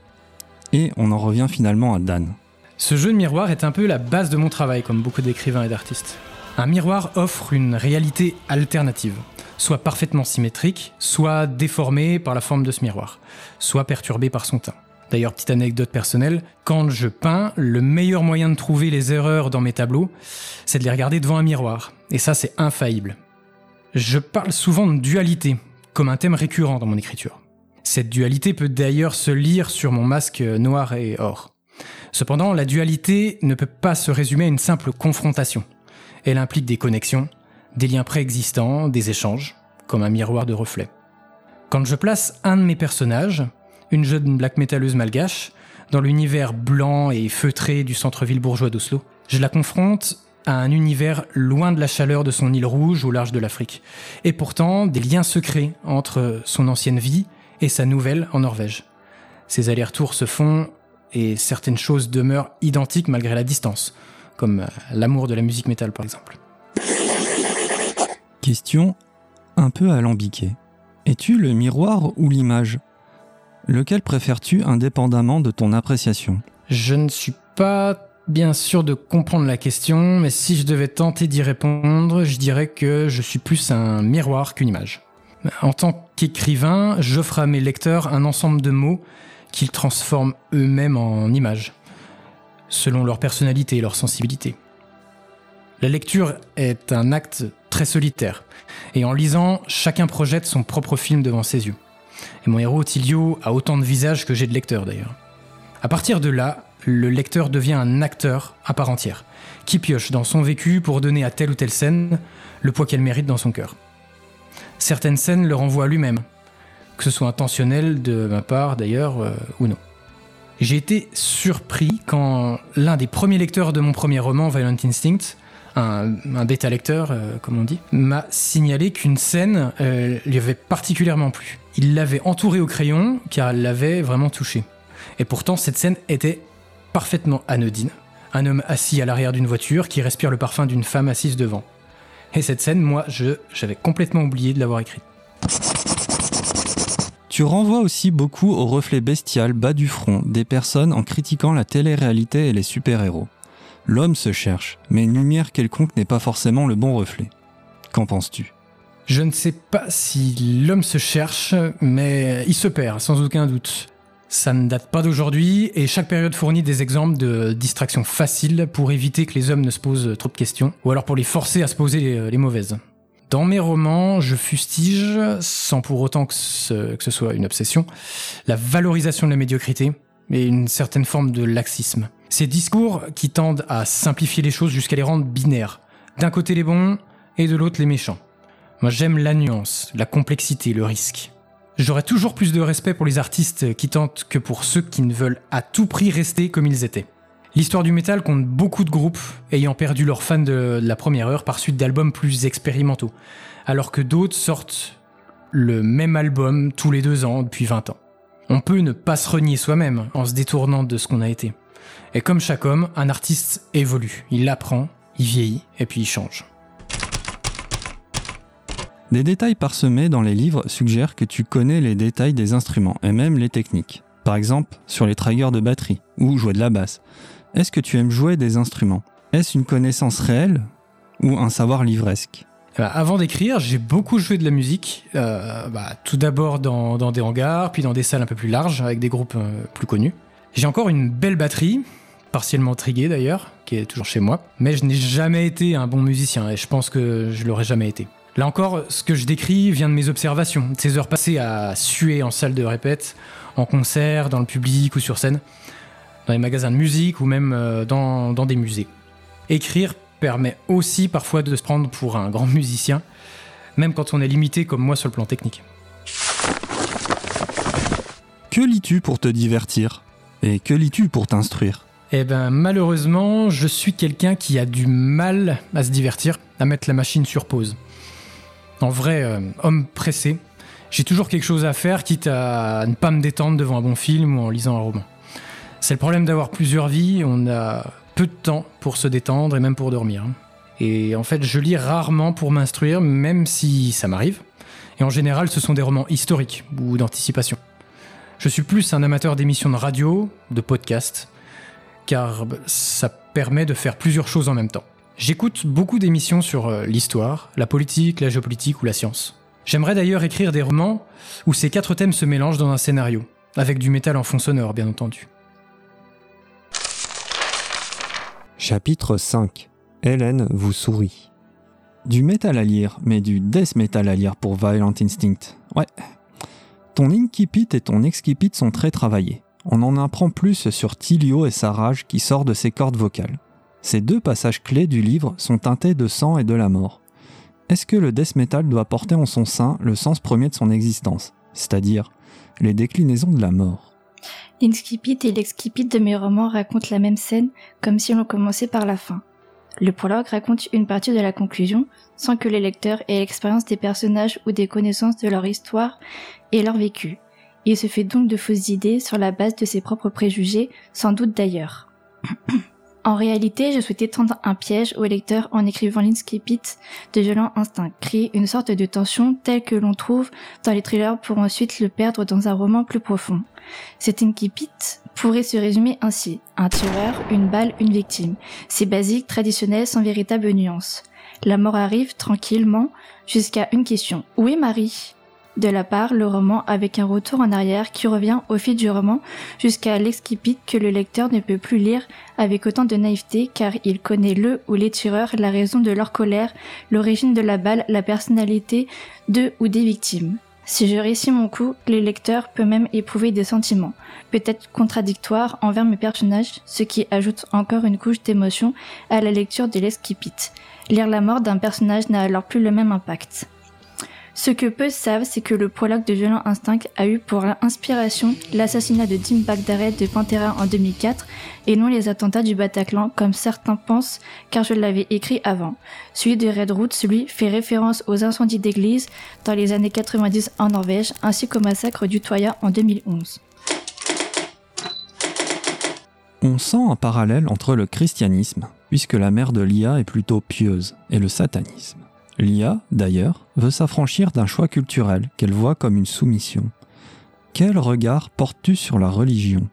[SPEAKER 1] Et on en revient finalement à Dan.
[SPEAKER 3] Ce jeu de miroir est un peu la base de mon travail, comme beaucoup d'écrivains et d'artistes. Un miroir offre une réalité alternative, soit parfaitement symétrique, soit déformée par la forme de ce miroir, soit perturbée par son teint. D'ailleurs, petite anecdote personnelle, quand je peins, le meilleur moyen de trouver les erreurs dans mes tableaux, c'est de les regarder devant un miroir. Et ça, c'est infaillible. Je parle souvent de dualité, comme un thème récurrent dans mon écriture. Cette dualité peut d'ailleurs se lire sur mon masque noir et or. Cependant, la dualité ne peut pas se résumer à une simple confrontation. Elle implique des connexions, des liens préexistants, des échanges, comme un miroir de reflets. Quand je place un de mes personnages, une jeune black metalleuse malgache, dans l'univers blanc et feutré du centre-ville bourgeois d'Oslo, je la confronte à un univers loin de la chaleur de son île rouge au large de l'Afrique. Et pourtant, des liens secrets entre son ancienne vie et sa nouvelle en Norvège. Ces allers-retours se font et certaines choses demeurent identiques malgré la distance, comme euh, l'amour de la musique métal par exemple.
[SPEAKER 1] Question un peu alambiquée. Es-tu le miroir ou l'image? Lequel préfères-tu indépendamment de ton appréciation?
[SPEAKER 3] Je ne suis pas bien sûr de comprendre la question, mais si je devais tenter d'y répondre, je dirais que je suis plus un miroir qu'une image. En tant qu'écrivain, j'offre à mes lecteurs un ensemble de mots qu'ils transforment eux-mêmes en images, selon leur personnalité et leur sensibilité. La lecture est un acte très solitaire, et en lisant, chacun projette son propre film devant ses yeux. Et mon héros Tilio a autant de visages que j'ai de lecteurs d'ailleurs. À partir de là, le lecteur devient un acteur à part entière, qui pioche dans son vécu pour donner à telle ou telle scène le poids qu'elle mérite dans son cœur. Certaines scènes le renvoient à lui-même, que ce soit intentionnel de ma part d'ailleurs euh, ou non. J'ai été surpris quand l'un des premiers lecteurs de mon premier roman, Violent Instinct, un, un bêta-lecteur, euh, comme on dit, m'a signalé qu'une scène euh, lui avait particulièrement plu. Il l'avait entouré au crayon car elle l'avait vraiment touché. Et pourtant, cette scène était parfaitement anodine. Un homme assis à l'arrière d'une voiture qui respire le parfum d'une femme assise devant. Et cette scène, moi, je j'avais complètement oublié de l'avoir écrite.
[SPEAKER 1] Tu renvoies aussi beaucoup au reflet bestial bas du front des personnes en critiquant la télé-réalité et les super-héros. L'homme se cherche, mais une lumière quelconque n'est pas forcément le bon reflet. Qu'en penses-tu?
[SPEAKER 3] Je ne sais pas si l'homme se cherche, mais il se perd, sans aucun doute. Ça ne date pas d'aujourd'hui, et chaque période fournit des exemples de distractions faciles pour éviter que les hommes ne se posent trop de questions, ou alors pour les forcer à se poser les, mauvaises. Dans mes romans, je fustige, sans pour autant que ce, que ce soit une obsession, la valorisation de la médiocrité et une certaine forme de laxisme. Ces discours qui tendent à simplifier les choses jusqu'à les rendre binaires. D'un côté les bons et de l'autre les méchants. Moi j'aime la nuance, la complexité, le risque. J'aurais toujours plus de respect pour les artistes qui tentent que pour ceux qui ne veulent à tout prix rester comme ils étaient. L'histoire du métal compte beaucoup de groupes ayant perdu leurs fans de la première heure par suite d'albums plus expérimentaux, alors que d'autres sortent le même album tous les deux ans depuis 20 ans. On peut ne pas se renier soi-même en se détournant de ce qu'on a été. Et comme chaque homme, un artiste évolue. Il apprend, il vieillit, et puis il change.
[SPEAKER 1] Des détails parsemés dans les livres suggèrent que tu connais les détails des instruments et même les techniques. Par exemple, sur les triggers de batterie ou jouer de la basse. Est-ce que tu aimes jouer des instruments? Est-ce une connaissance réelle ou un savoir livresque?
[SPEAKER 3] Euh, Avant d'écrire, j'ai beaucoup joué de la musique. Euh, bah, tout d'abord dans, dans des hangars, puis dans des salles un peu plus larges, avec des groupes euh, plus connus. J'ai encore une belle batterie, partiellement triguée d'ailleurs, qui est toujours chez moi. Mais je n'ai jamais été un bon musicien, et je pense que je l'aurais jamais été. Là encore, ce que je décris vient de mes observations, de ces heures passées à suer en salle de répète, en concert, dans le public ou sur scène, dans les magasins de musique ou même euh, dans, dans des musées. Écrire permet aussi parfois de se prendre pour un grand musicien, même quand on est limité comme moi sur le plan technique.
[SPEAKER 1] Que lis-tu pour te divertir? Et que lis-tu pour t'instruire?
[SPEAKER 3] Eh ben malheureusement, je suis quelqu'un qui a du mal à se divertir, à mettre la machine sur pause. En vrai, euh, homme pressé, j'ai toujours quelque chose à faire, quitte à ne pas me détendre devant un bon film ou en lisant un roman. C'est le problème d'avoir plusieurs vies, on a peu de temps pour se détendre et même pour dormir. Et en fait, je lis rarement pour m'instruire, même si ça m'arrive. Et en général, ce sont des romans historiques ou d'anticipation. Je suis plus un amateur d'émissions de radio, de podcasts, car bah, ça permet de faire plusieurs choses en même temps. J'écoute beaucoup d'émissions sur euh, l'histoire, la politique, la géopolitique ou la science. J'aimerais d'ailleurs écrire des romans où ces quatre thèmes se mélangent dans un scénario, avec du métal en fond sonore bien entendu.
[SPEAKER 1] Chapitre 5 Hélène vous sourit. Du métal à lire, mais du death metal à lire pour Violent Instinct. Ouais. Ton incipit et ton excipit sont très travaillés. On en apprend plus sur Tilio et sa rage qui sort de ses cordes vocales. Ces deux passages clés du livre sont teintés de sang et de la mort. Est-ce que le death metal doit porter en son sein le sens premier de son existence, c'est-à-dire les déclinaisons de la mort?
[SPEAKER 7] L'inscipit et l'excipit de mes romans racontent la même scène, comme si l'on commençait par la fin. Le prologue raconte une partie de la conclusion, sans que les lecteurs aient l'expérience des personnages ou des connaissances de leur histoire et leur vécu. Il se fait donc de fausses idées sur la base de ses propres préjugés, sans doute d'ailleurs. En réalité, je souhaitais tendre un piège au lecteur en écrivant l'inscipit de violent instinct, créer une sorte de tension telle que l'on trouve dans les thrillers pour ensuite le perdre dans un roman plus profond. Cet incipit pourrait se résumer ainsi. Un tueur, une balle, une victime. C'est basique, traditionnel, sans véritable nuance. La mort arrive tranquillement jusqu'à une question. Où est Marie? De la part le roman avec un retour en arrière qui revient au fil du roman jusqu'à l'excipit que le lecteur ne peut plus lire avec autant de naïveté car il connaît le ou les tireurs, la raison de leur colère, l'origine de la balle, la personnalité de ou des victimes. Si je réussis mon coup, le lecteur peut même éprouver des sentiments, peut-être contradictoires envers mes personnages, ce qui ajoute encore une couche d'émotion à la lecture de l'esquipit. Lire la mort d'un personnage n'a alors plus le même impact. Ce que peu savent, c'est que le prologue de Violent Instinct a eu pour inspiration l'assassinat de Tim Bagdaret de Pantera en 2004 et non les attentats du Bataclan comme certains pensent car je l'avais écrit avant. Celui de Red Root, celui fait référence aux incendies d'église dans les années 90 en Norvège ainsi qu'au massacre du Toya en 2011.
[SPEAKER 1] On sent un parallèle entre le christianisme, puisque la mère de Lia est plutôt pieuse, et le satanisme. Lia, d'ailleurs, veut s'affranchir d'un choix culturel qu'elle voit comme une soumission. Quel regard portes-tu sur la religion?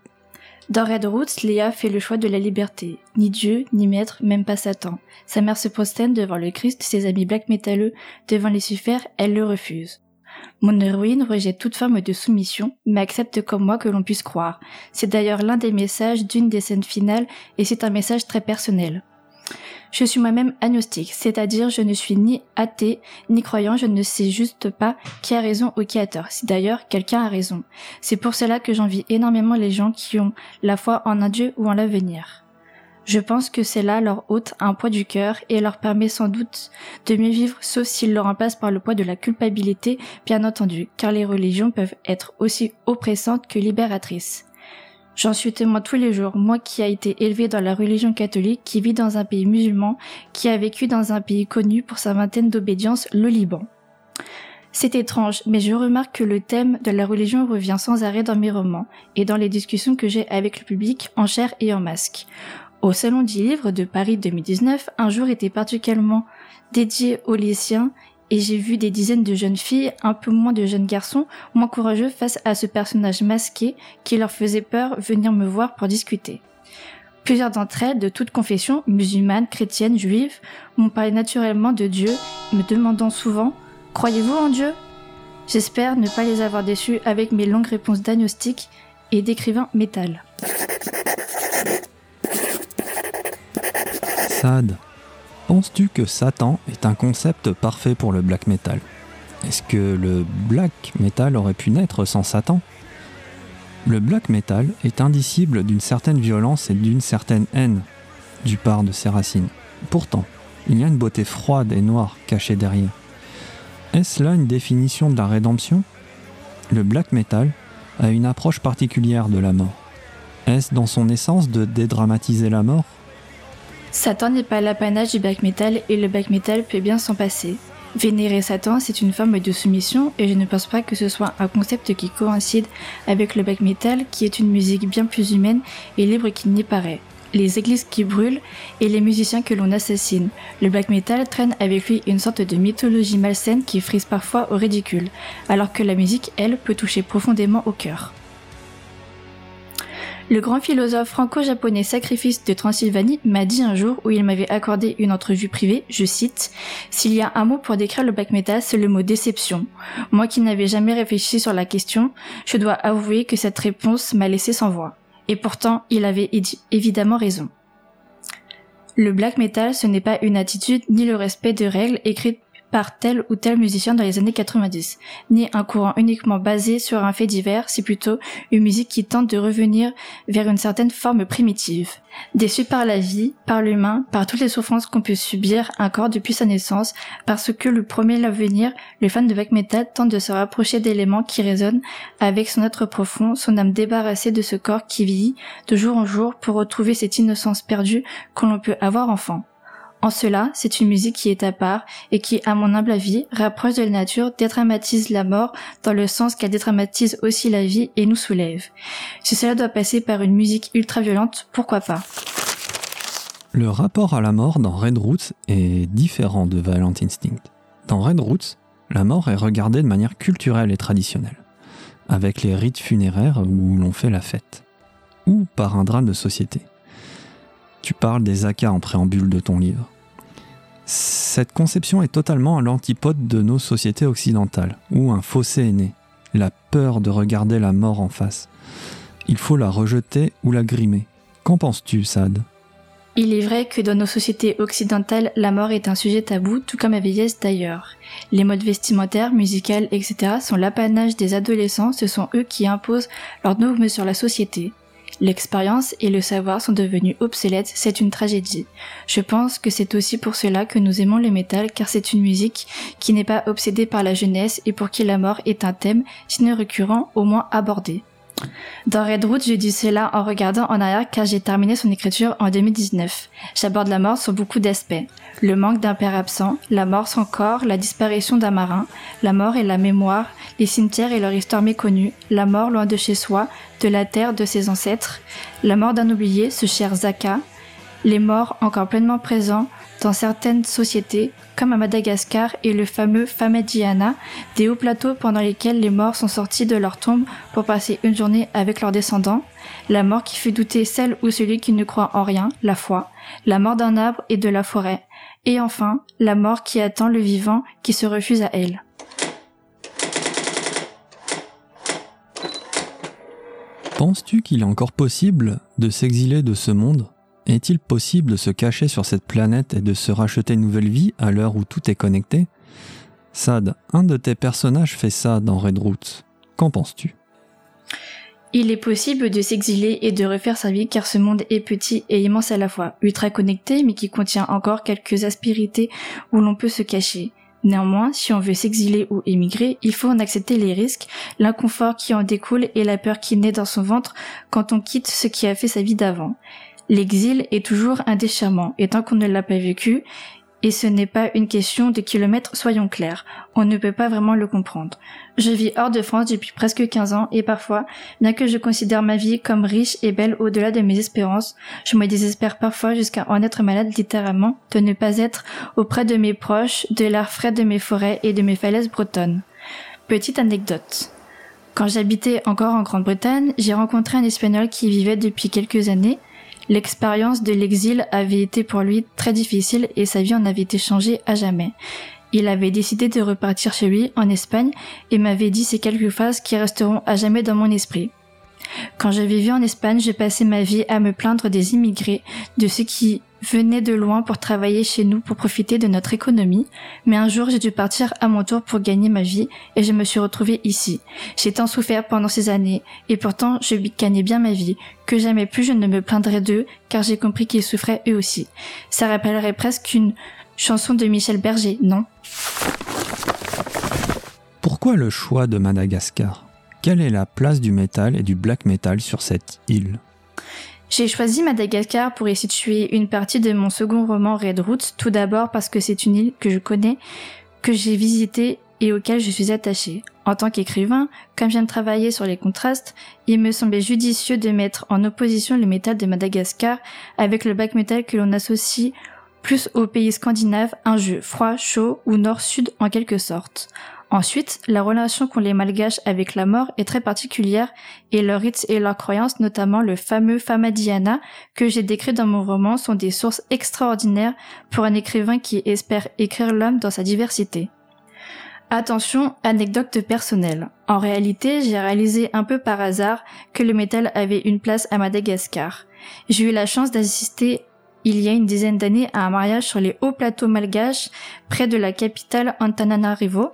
[SPEAKER 7] Dans Red Roots, Léa fait le choix de la liberté. Ni Dieu, ni maître, même pas Satan. Sa mère se prosterne devant le Christ, ses amis black métalleux devant Lucifer, elle le refuse. Mon héroïne rejette toute forme de soumission, mais accepte comme moi que l'on puisse croire. C'est d'ailleurs l'un des messages d'une des scènes finales, et c'est un message très personnel. Je suis moi-même agnostique, c'est-à-dire je ne suis ni athée ni croyant, je ne sais juste pas qui a raison ou qui a tort, si d'ailleurs quelqu'un a raison. C'est pour cela que j'envie énormément les gens qui ont la foi en un Dieu ou en l'avenir. Je pense que c'est là leur ôte un poids du cœur et leur permet sans doute de mieux vivre, sauf s'ils le remplacent par le poids de la culpabilité, bien entendu, car les religions peuvent être aussi oppressantes que libératrices. J'en suis témoin tous les jours, moi qui a été élevé dans la religion catholique, qui vit dans un pays musulman, qui a vécu dans un pays connu pour sa vingtaine d'obédience, le Liban. C'est étrange, mais je remarque que le thème de la religion revient sans arrêt dans mes romans et dans les discussions que j'ai avec le public en chair et en masque. Au Salon du Livre de Paris 2019, un jour était particulièrement dédié aux lycéens et j'ai vu des dizaines de jeunes filles, un peu moins de jeunes garçons, moins courageux face à ce personnage masqué qui leur faisait peur venir me voir pour discuter. Plusieurs d'entre elles, de toute confession, musulmanes, chrétiennes, juives, m'ont parlé naturellement de Dieu, me demandant souvent Croyez-vous en Dieu? J'espère ne pas les avoir déçus avec mes longues réponses d'agnostic et d'écrivain métal.
[SPEAKER 1] Sad, penses-tu que Satan est un concept parfait pour le black metal? Est-ce que le black metal aurait pu naître sans Satan? Le black metal est indicible d'une certaine violence et d'une certaine haine du part de ses racines. Pourtant, il y a une beauté froide et noire cachée derrière. Est-ce là une définition de la rédemption? Le black metal a une approche particulière de la mort. Est-ce dans son essence de dédramatiser la mort?
[SPEAKER 7] Satan n'est pas l'apanage du black metal et le black metal peut bien s'en passer. Vénérer Satan, c'est une forme de soumission et je ne pense pas que ce soit un concept qui coïncide avec le black metal qui est une musique bien plus humaine et libre qu'il n'y paraît. Les églises qui brûlent et les musiciens que l'on assassine. Le black metal traîne avec lui une sorte de mythologie malsaine qui frise parfois au ridicule, alors que la musique, elle, peut toucher profondément au cœur. Le grand philosophe franco-japonais Sacrifice de Transylvanie m'a dit un jour où il m'avait accordé une entrevue privée, je cite, S'il y a un mot pour décrire le black metal, c'est le mot déception. Moi qui n'avais jamais réfléchi sur la question, je dois avouer que cette réponse m'a laissé sans voix. Et pourtant, il avait évidemment raison. Le black metal, ce n'est pas une attitude ni le respect de règles écrites par tel ou tel musicien dans les années 90, ni un courant uniquement basé sur un fait divers, c'est plutôt une musique qui tente de revenir vers une certaine forme primitive. Déçu par la vie, par l'humain, par toutes les souffrances qu'on peut subir un corps depuis sa naissance, parce que le premier l'avenir, le fan de black metal tente de se rapprocher d'éléments qui résonnent avec son être profond, son âme débarrassée de ce corps qui vieillit de jour en jour pour retrouver cette innocence perdue que l'on peut avoir enfant. En cela, c'est une musique qui est à part et qui, à mon humble avis, rapproche de la nature, dédramatise la mort dans le sens qu'elle dédramatise aussi la vie et nous soulève. Si cela doit passer par une musique ultra violente, pourquoi pas?
[SPEAKER 1] Le rapport à la mort dans Red Roots est différent de Violent Instinct. Dans Red Roots, la mort est regardée de manière culturelle et traditionnelle, avec les rites funéraires où l'on fait la fête, ou par un drame de société. Tu parles des akas en préambule de ton livre. Cette conception est totalement à l'antipode de nos sociétés occidentales, où un fossé est né, la peur de regarder la mort en face. Il faut la rejeter ou la grimer. Qu'en penses-tu, Sad?
[SPEAKER 7] Il est vrai que dans nos sociétés occidentales, la mort est un sujet tabou, tout comme la vieillesse d'ailleurs. Les modes vestimentaires, musicales, etc. sont l'apanage des adolescents, ce sont eux qui imposent leurs dogmes sur la société. L'expérience et le savoir sont devenus obsolètes, c'est une tragédie. Je pense que c'est aussi pour cela que nous aimons le métal, car c'est une musique qui n'est pas obsédée par la jeunesse et pour qui la mort est un thème, sinon récurrent, au moins abordé. Dans Red Root, je dis cela en regardant en arrière car j'ai terminé son écriture en 2019. J'aborde la mort sur beaucoup d'aspects. Le manque d'un père absent, la mort sans corps, la disparition d'un marin, la mort et la mémoire, les cimetières et leur histoire méconnue, la mort loin de chez soi, de la terre de ses ancêtres, la mort d'un oublié, ce cher Zaka, les morts encore pleinement présents dans certaines sociétés, comme à Madagascar et le fameux Famadiana, des hauts plateaux pendant lesquels les morts sont sortis de leur tombe pour passer une journée avec leurs descendants, la mort qui fait douter celle ou celui qui ne croit en rien, la foi, la mort d'un arbre et de la forêt, et enfin la mort qui attend le vivant qui se refuse à elle.
[SPEAKER 1] Penses-tu qu'il est encore possible de s'exiler de ce monde? Est-il possible de se cacher sur cette planète et de se racheter une nouvelle vie à l'heure où tout est connecté? Sad, un de tes personnages fait ça dans Red Roots. Qu'en penses-tu?
[SPEAKER 7] Il est possible de s'exiler et de refaire sa vie car ce monde est petit et immense à la fois, ultra connecté mais qui contient encore quelques aspérités où l'on peut se cacher. Néanmoins, si on veut s'exiler ou émigrer, il faut en accepter les risques, l'inconfort qui en découle et la peur qui naît dans son ventre quand on quitte ce qui a fait sa vie d'avant. L'exil est toujours un déchirement, et tant qu'on ne l'a pas vécu, Et ce n'est pas une question de kilomètres, soyons clairs. On ne peut pas vraiment le comprendre. Je vis hors de France depuis presque 15 ans et parfois, bien que je considère ma vie comme riche et belle au-delà de mes espérances, je me désespère parfois jusqu'à en être malade littéralement, de ne pas être auprès de mes proches, de l'air frais de mes forêts et de mes falaises bretonnes. Petite anecdote. Quand j'habitais encore en Grande-Bretagne, j'ai rencontré un Espagnol qui vivait depuis quelques années L'expérience de l'exil avait été pour lui très difficile et sa vie en avait été changée à jamais. Il avait décidé de repartir chez lui en Espagne et m'avait dit ces quelques phrases qui resteront à jamais dans mon esprit. Quand je vivais en Espagne, je passais ma vie à me plaindre des immigrés, de ceux qui venaient de loin pour travailler chez nous pour profiter de notre économie, mais un jour j'ai dû partir à mon tour pour gagner ma vie et je me suis retrouvée ici. J'ai tant souffert pendant ces années et pourtant je gagnais bien ma vie, que jamais plus je ne me plaindrais d'eux car j'ai compris qu'ils souffraient eux aussi. Ça rappellerait presque une chanson de Michel Berger, non?
[SPEAKER 1] Pourquoi le choix de Madagascar? Quelle est la place du métal et du black metal sur cette île?
[SPEAKER 7] J'ai choisi Madagascar pour y situer une partie de mon second roman Red Roots, tout d'abord parce que c'est une île que je connais, que j'ai visitée et auquel je suis attachée. En tant qu'écrivain, comme j'aime travailler sur les contrastes, il me semblait judicieux de mettre en opposition le métal de Madagascar avec le black metal que l'on associe plus aux pays scandinaves, un jeu froid, chaud ou nord-sud en quelque sorte. Ensuite, la relation qu'ont les malgaches avec la mort est très particulière et leurs rites et leurs croyances, notamment le fameux Famadiana que j'ai décrit dans mon roman, sont des sources extraordinaires pour un écrivain qui espère écrire l'homme dans sa diversité. Attention, anecdote personnelle. En réalité, j'ai réalisé un peu par hasard que le métal avait une place à Madagascar. J'ai eu la chance d'assister il y a une dizaine d'années à un mariage sur les hauts plateaux malgaches près de la capitale Antananarivo.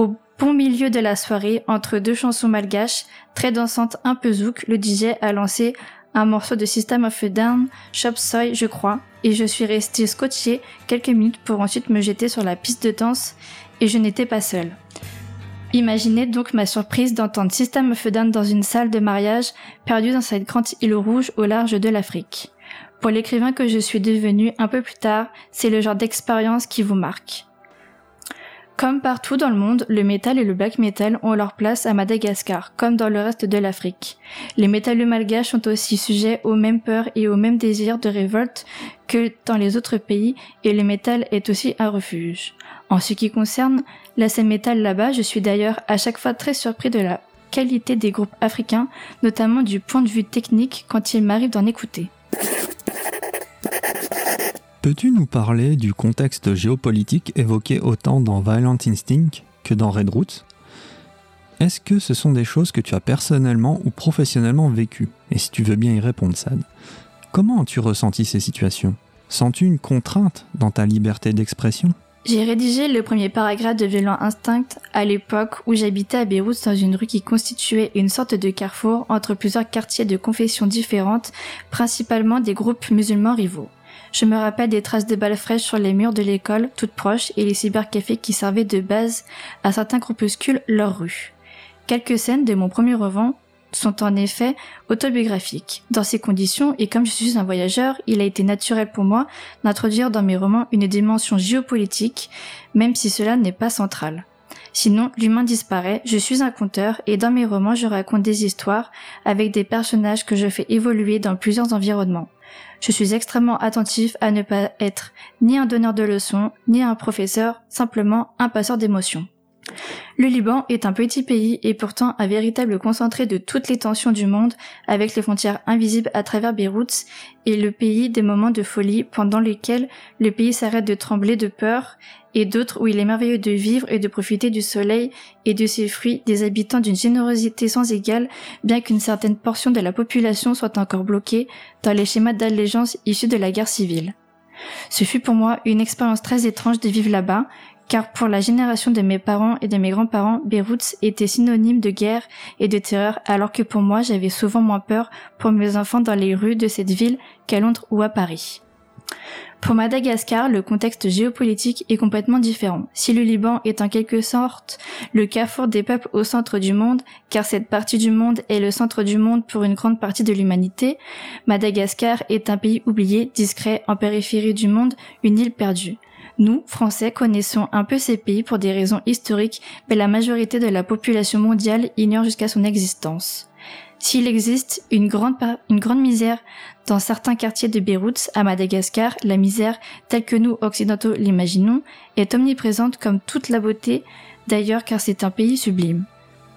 [SPEAKER 7] Au bon milieu de la soirée, entre deux chansons malgaches, très dansantes un peu zouk, le DJ a lancé un morceau de System of a Down, Chop Soy, je crois, et je suis restée scotché quelques minutes pour ensuite me jeter sur la piste de danse, et je n'étais pas seule. Imaginez donc ma surprise d'entendre System of a Down dans une salle de mariage perdue dans cette grande île rouge au large de l'Afrique. Pour l'écrivain que je suis devenu un peu plus tard, c'est le genre d'expérience qui vous marque. Comme partout dans le monde, le métal et le black metal ont leur place à Madagascar, comme dans le reste de l'Afrique. Les métalleux malgaches sont aussi sujets aux mêmes peurs et aux mêmes désirs de révolte que dans les autres pays, et le métal est aussi un refuge. En ce qui concerne la scène métal là-bas, je suis d'ailleurs à chaque fois très surpris de la qualité des groupes africains, notamment du point de vue technique quand il m'arrive d'en écouter.
[SPEAKER 1] Peux-tu nous parler du contexte géopolitique évoqué autant dans Violent Instinct que dans Red Roots? Est-ce que ce sont des choses que tu as personnellement ou professionnellement vécues? Et si tu veux bien y répondre, Sad, comment as-tu ressenti ces situations? Sens-tu une contrainte dans ta liberté d'expression?
[SPEAKER 7] J'ai rédigé le premier paragraphe de Violent Instinct à l'époque où j'habitais à Beyrouth dans une rue qui constituait une sorte de carrefour entre plusieurs quartiers de confessions différentes, principalement des groupes musulmans rivaux. Je me rappelle des traces de balles fraîches sur les murs de l'école, toutes proches, et les cybercafés qui servaient de base à certains groupuscules leur rue. Quelques scènes de mon premier roman sont en effet autobiographiques. Dans ces conditions, et comme je suis un voyageur, il a été naturel pour moi d'introduire dans mes romans une dimension géopolitique, même si cela n'est pas central. Sinon, l'humain disparaît, je suis un conteur, et dans mes romans je raconte des histoires avec des personnages que je fais évoluer dans plusieurs environnements. Je suis extrêmement attentif à ne pas être ni un donneur de leçons, ni un professeur, simplement un passeur d'émotions. Le Liban est un petit pays et pourtant un véritable concentré de toutes les tensions du monde avec les frontières invisibles à travers Beyrouth et le pays des moments de folie pendant lesquels le pays s'arrête de trembler de peur et d'autres où il est merveilleux de vivre et de profiter du soleil et de ses fruits des habitants d'une générosité sans égale bien qu'une certaine portion de la population soit encore bloquée dans les schémas d'allégeance issus de la guerre civile. Ce fut pour moi une expérience très étrange de vivre là-bas, car pour la génération de mes parents et de mes grands-parents, Beyrouth était synonyme de guerre et de terreur, alors que pour moi j'avais souvent moins peur pour mes enfants dans les rues de cette ville qu'à Londres ou à Paris. Pour Madagascar, le contexte géopolitique est complètement différent. Si le Liban est en quelque sorte le carrefour des peuples au centre du monde, car cette partie du monde est le centre du monde pour une grande partie de l'humanité, Madagascar est un pays oublié, discret, en périphérie du monde, une île perdue. Nous, Français, connaissons un peu ces pays pour des raisons historiques, mais la majorité de la population mondiale ignore jusqu'à son existence. S'il existe une grande, une grande misère dans certains quartiers de Beyrouth, à Madagascar, la misère, telle que nous, occidentaux, l'imaginons, est omniprésente comme toute la beauté d'ailleurs car c'est un pays sublime.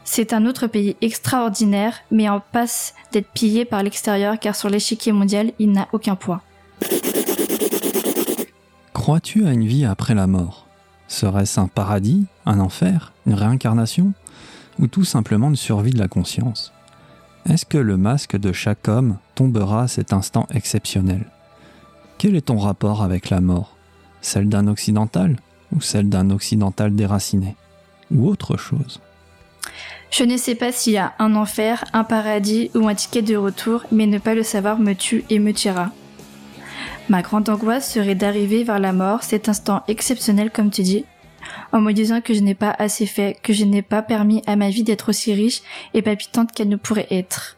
[SPEAKER 7] C'est un autre pays extraordinaire, mais en passe d'être pillé par l'extérieur car sur l'échiquier mondial, il n'a aucun poids.
[SPEAKER 1] Crois-tu à une vie après la mort? Serait-ce un paradis, un enfer, une réincarnation? Ou tout simplement une survie de la conscience? Est-ce que le masque de chaque homme tombera à cet instant exceptionnel? Quel est ton rapport avec la mort? Celle d'un occidental ou celle d'un occidental déraciné? Ou autre chose?
[SPEAKER 7] Je ne sais pas s'il y a un enfer, un paradis ou un ticket de retour, mais ne pas le savoir me tue et me tuera. Ma grande angoisse serait d'arriver vers la mort, cet instant exceptionnel comme tu dis, en me disant que je n'ai pas assez fait, que je n'ai pas permis à ma vie d'être aussi riche et palpitante qu'elle ne pourrait être.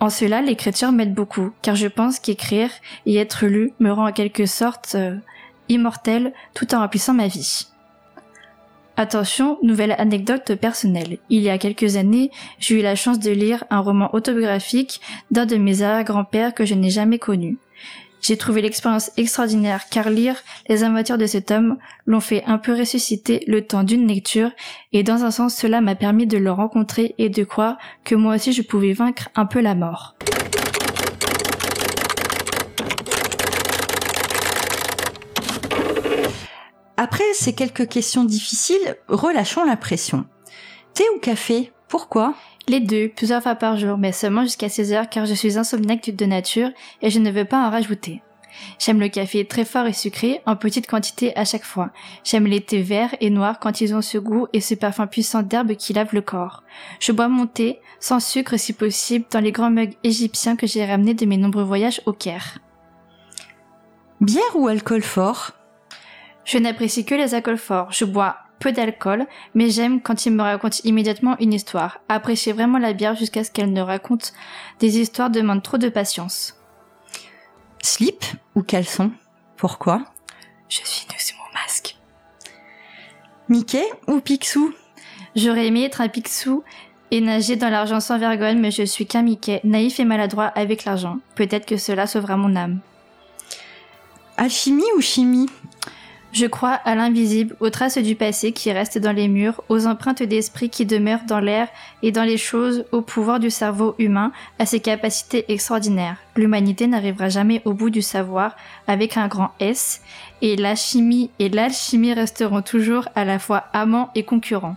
[SPEAKER 7] En cela, l'écriture m'aide beaucoup, car je pense qu'écrire et être lu me rend en quelque sorte euh, immortel tout en remplissant ma vie. Attention, nouvelle anecdote personnelle. Il y a quelques années, j'ai eu la chance de lire un roman autobiographique d'un de mes arrière-grands-pères que je n'ai jamais connu. J'ai trouvé l'expérience extraordinaire car lire les aventures de cet homme l'ont fait un peu ressusciter le temps d'une lecture et dans un sens cela m'a permis de le rencontrer et de croire que moi aussi je pouvais vaincre un peu la mort.
[SPEAKER 4] Après ces quelques questions difficiles, relâchons la pression. Thé ou café? Pourquoi?
[SPEAKER 7] Les deux, plusieurs fois par jour, mais seulement jusqu'à 16 heures car je suis insomniaque de nature et je ne veux pas en rajouter. J'aime le café très fort et sucré, en petite quantité à chaque fois. J'aime les thés verts et noirs quand ils ont ce goût et ce parfum puissant d'herbe qui lave le corps. Je bois mon thé, sans sucre si possible, dans les grands mugs égyptiens que j'ai ramenés de mes nombreux voyages au Caire.
[SPEAKER 4] Bière ou alcool fort?
[SPEAKER 7] Je n'apprécie que les alcools forts. Je bois peu d'alcool, mais j'aime quand ils me racontent immédiatement une histoire. Apprécier vraiment la bière jusqu'à ce qu'elle ne raconte des histoires demande trop de patience.
[SPEAKER 4] Slip ou caleçon? Pourquoi?
[SPEAKER 7] Je suis nue sous mon masque.
[SPEAKER 4] Mickey ou Picsou?
[SPEAKER 7] J'aurais aimé être un Picsou et nager dans l'argent sans vergogne, mais je suis qu'un Mickey, naïf et maladroit avec l'argent. Peut-être que cela sauvera mon âme.
[SPEAKER 4] Alchimie ou chimie?
[SPEAKER 7] Je crois à l'invisible, aux traces du passé qui restent dans les murs, aux empreintes d'esprit qui demeurent dans l'air et dans les choses, au pouvoir du cerveau humain, à ses capacités extraordinaires. L'humanité n'arrivera jamais au bout du savoir avec un grand S, et la chimie et l'alchimie resteront toujours à la fois amants et concurrents.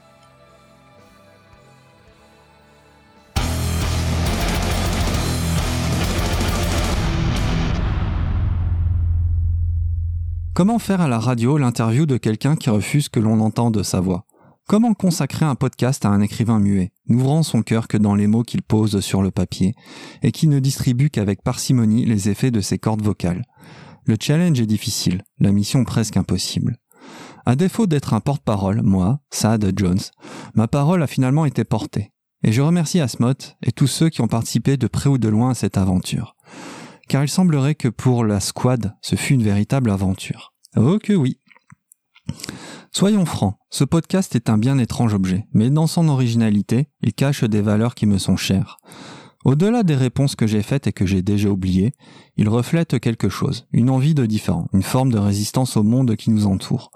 [SPEAKER 1] Comment faire à la radio l'interview de quelqu'un qui refuse que l'on entende sa voix? Comment consacrer un podcast à un écrivain muet, n'ouvrant son cœur que dans les mots qu'il pose sur le papier, et qui ne distribue qu'avec parcimonie les effets de ses cordes vocales? Le challenge est difficile, la mission presque impossible. À défaut d'être un porte-parole, moi, Saad Jones, ma parole a finalement été portée. Et je remercie Asmoth et tous ceux qui ont participé de près ou de loin à cette aventure. Car il semblerait que pour la squad, ce fut une véritable aventure. Oh que oui. Soyons francs, ce podcast est un bien étrange objet, mais dans son originalité, il cache des valeurs qui me sont chères. Au-delà des réponses que j'ai faites et que j'ai déjà oubliées, il reflète quelque chose, une envie de différent, une forme de résistance au monde qui nous entoure.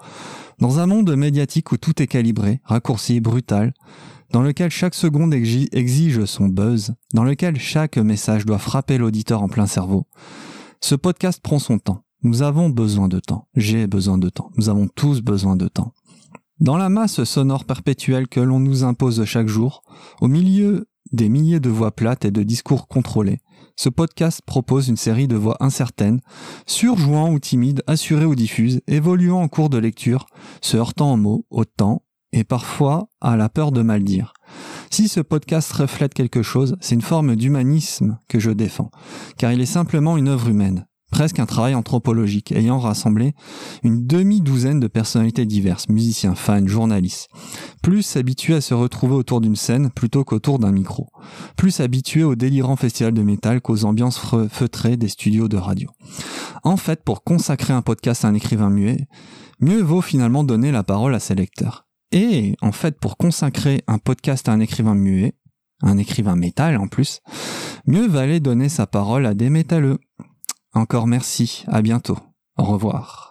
[SPEAKER 1] Dans un monde médiatique où tout est calibré, raccourci, brutal, dans lequel chaque seconde exi- exige son buzz, dans lequel chaque message doit frapper l'auditeur en plein cerveau, ce podcast prend son temps. Nous avons besoin de temps. J'ai besoin de temps. Nous avons tous besoin de temps. Dans la masse sonore perpétuelle que l'on nous impose chaque jour, au milieu des milliers de voix plates et de discours contrôlés, ce podcast propose une série de voix incertaines, surjouant ou timides, assurées ou diffuses, évoluant en cours de lecture, se heurtant en mots, au temps, et parfois à la peur de mal dire. Si ce podcast reflète quelque chose, c'est une forme d'humanisme que je défends, car il est simplement une œuvre humaine, presque un travail anthropologique, ayant rassemblé une demi-douzaine de personnalités diverses, musiciens, fans, journalistes, plus habitués à se retrouver autour d'une scène plutôt qu'autour d'un micro, plus habitués au délirant festival de métal qu'aux ambiances fe- feutrées des studios de radio. En fait, pour consacrer un podcast à un écrivain muet, mieux vaut finalement donner la parole à ses lecteurs. Et en fait, pour consacrer un podcast à un écrivain muet, un écrivain métal en plus, mieux valait donner sa parole à des métalleux. Encore merci, à bientôt. Au revoir.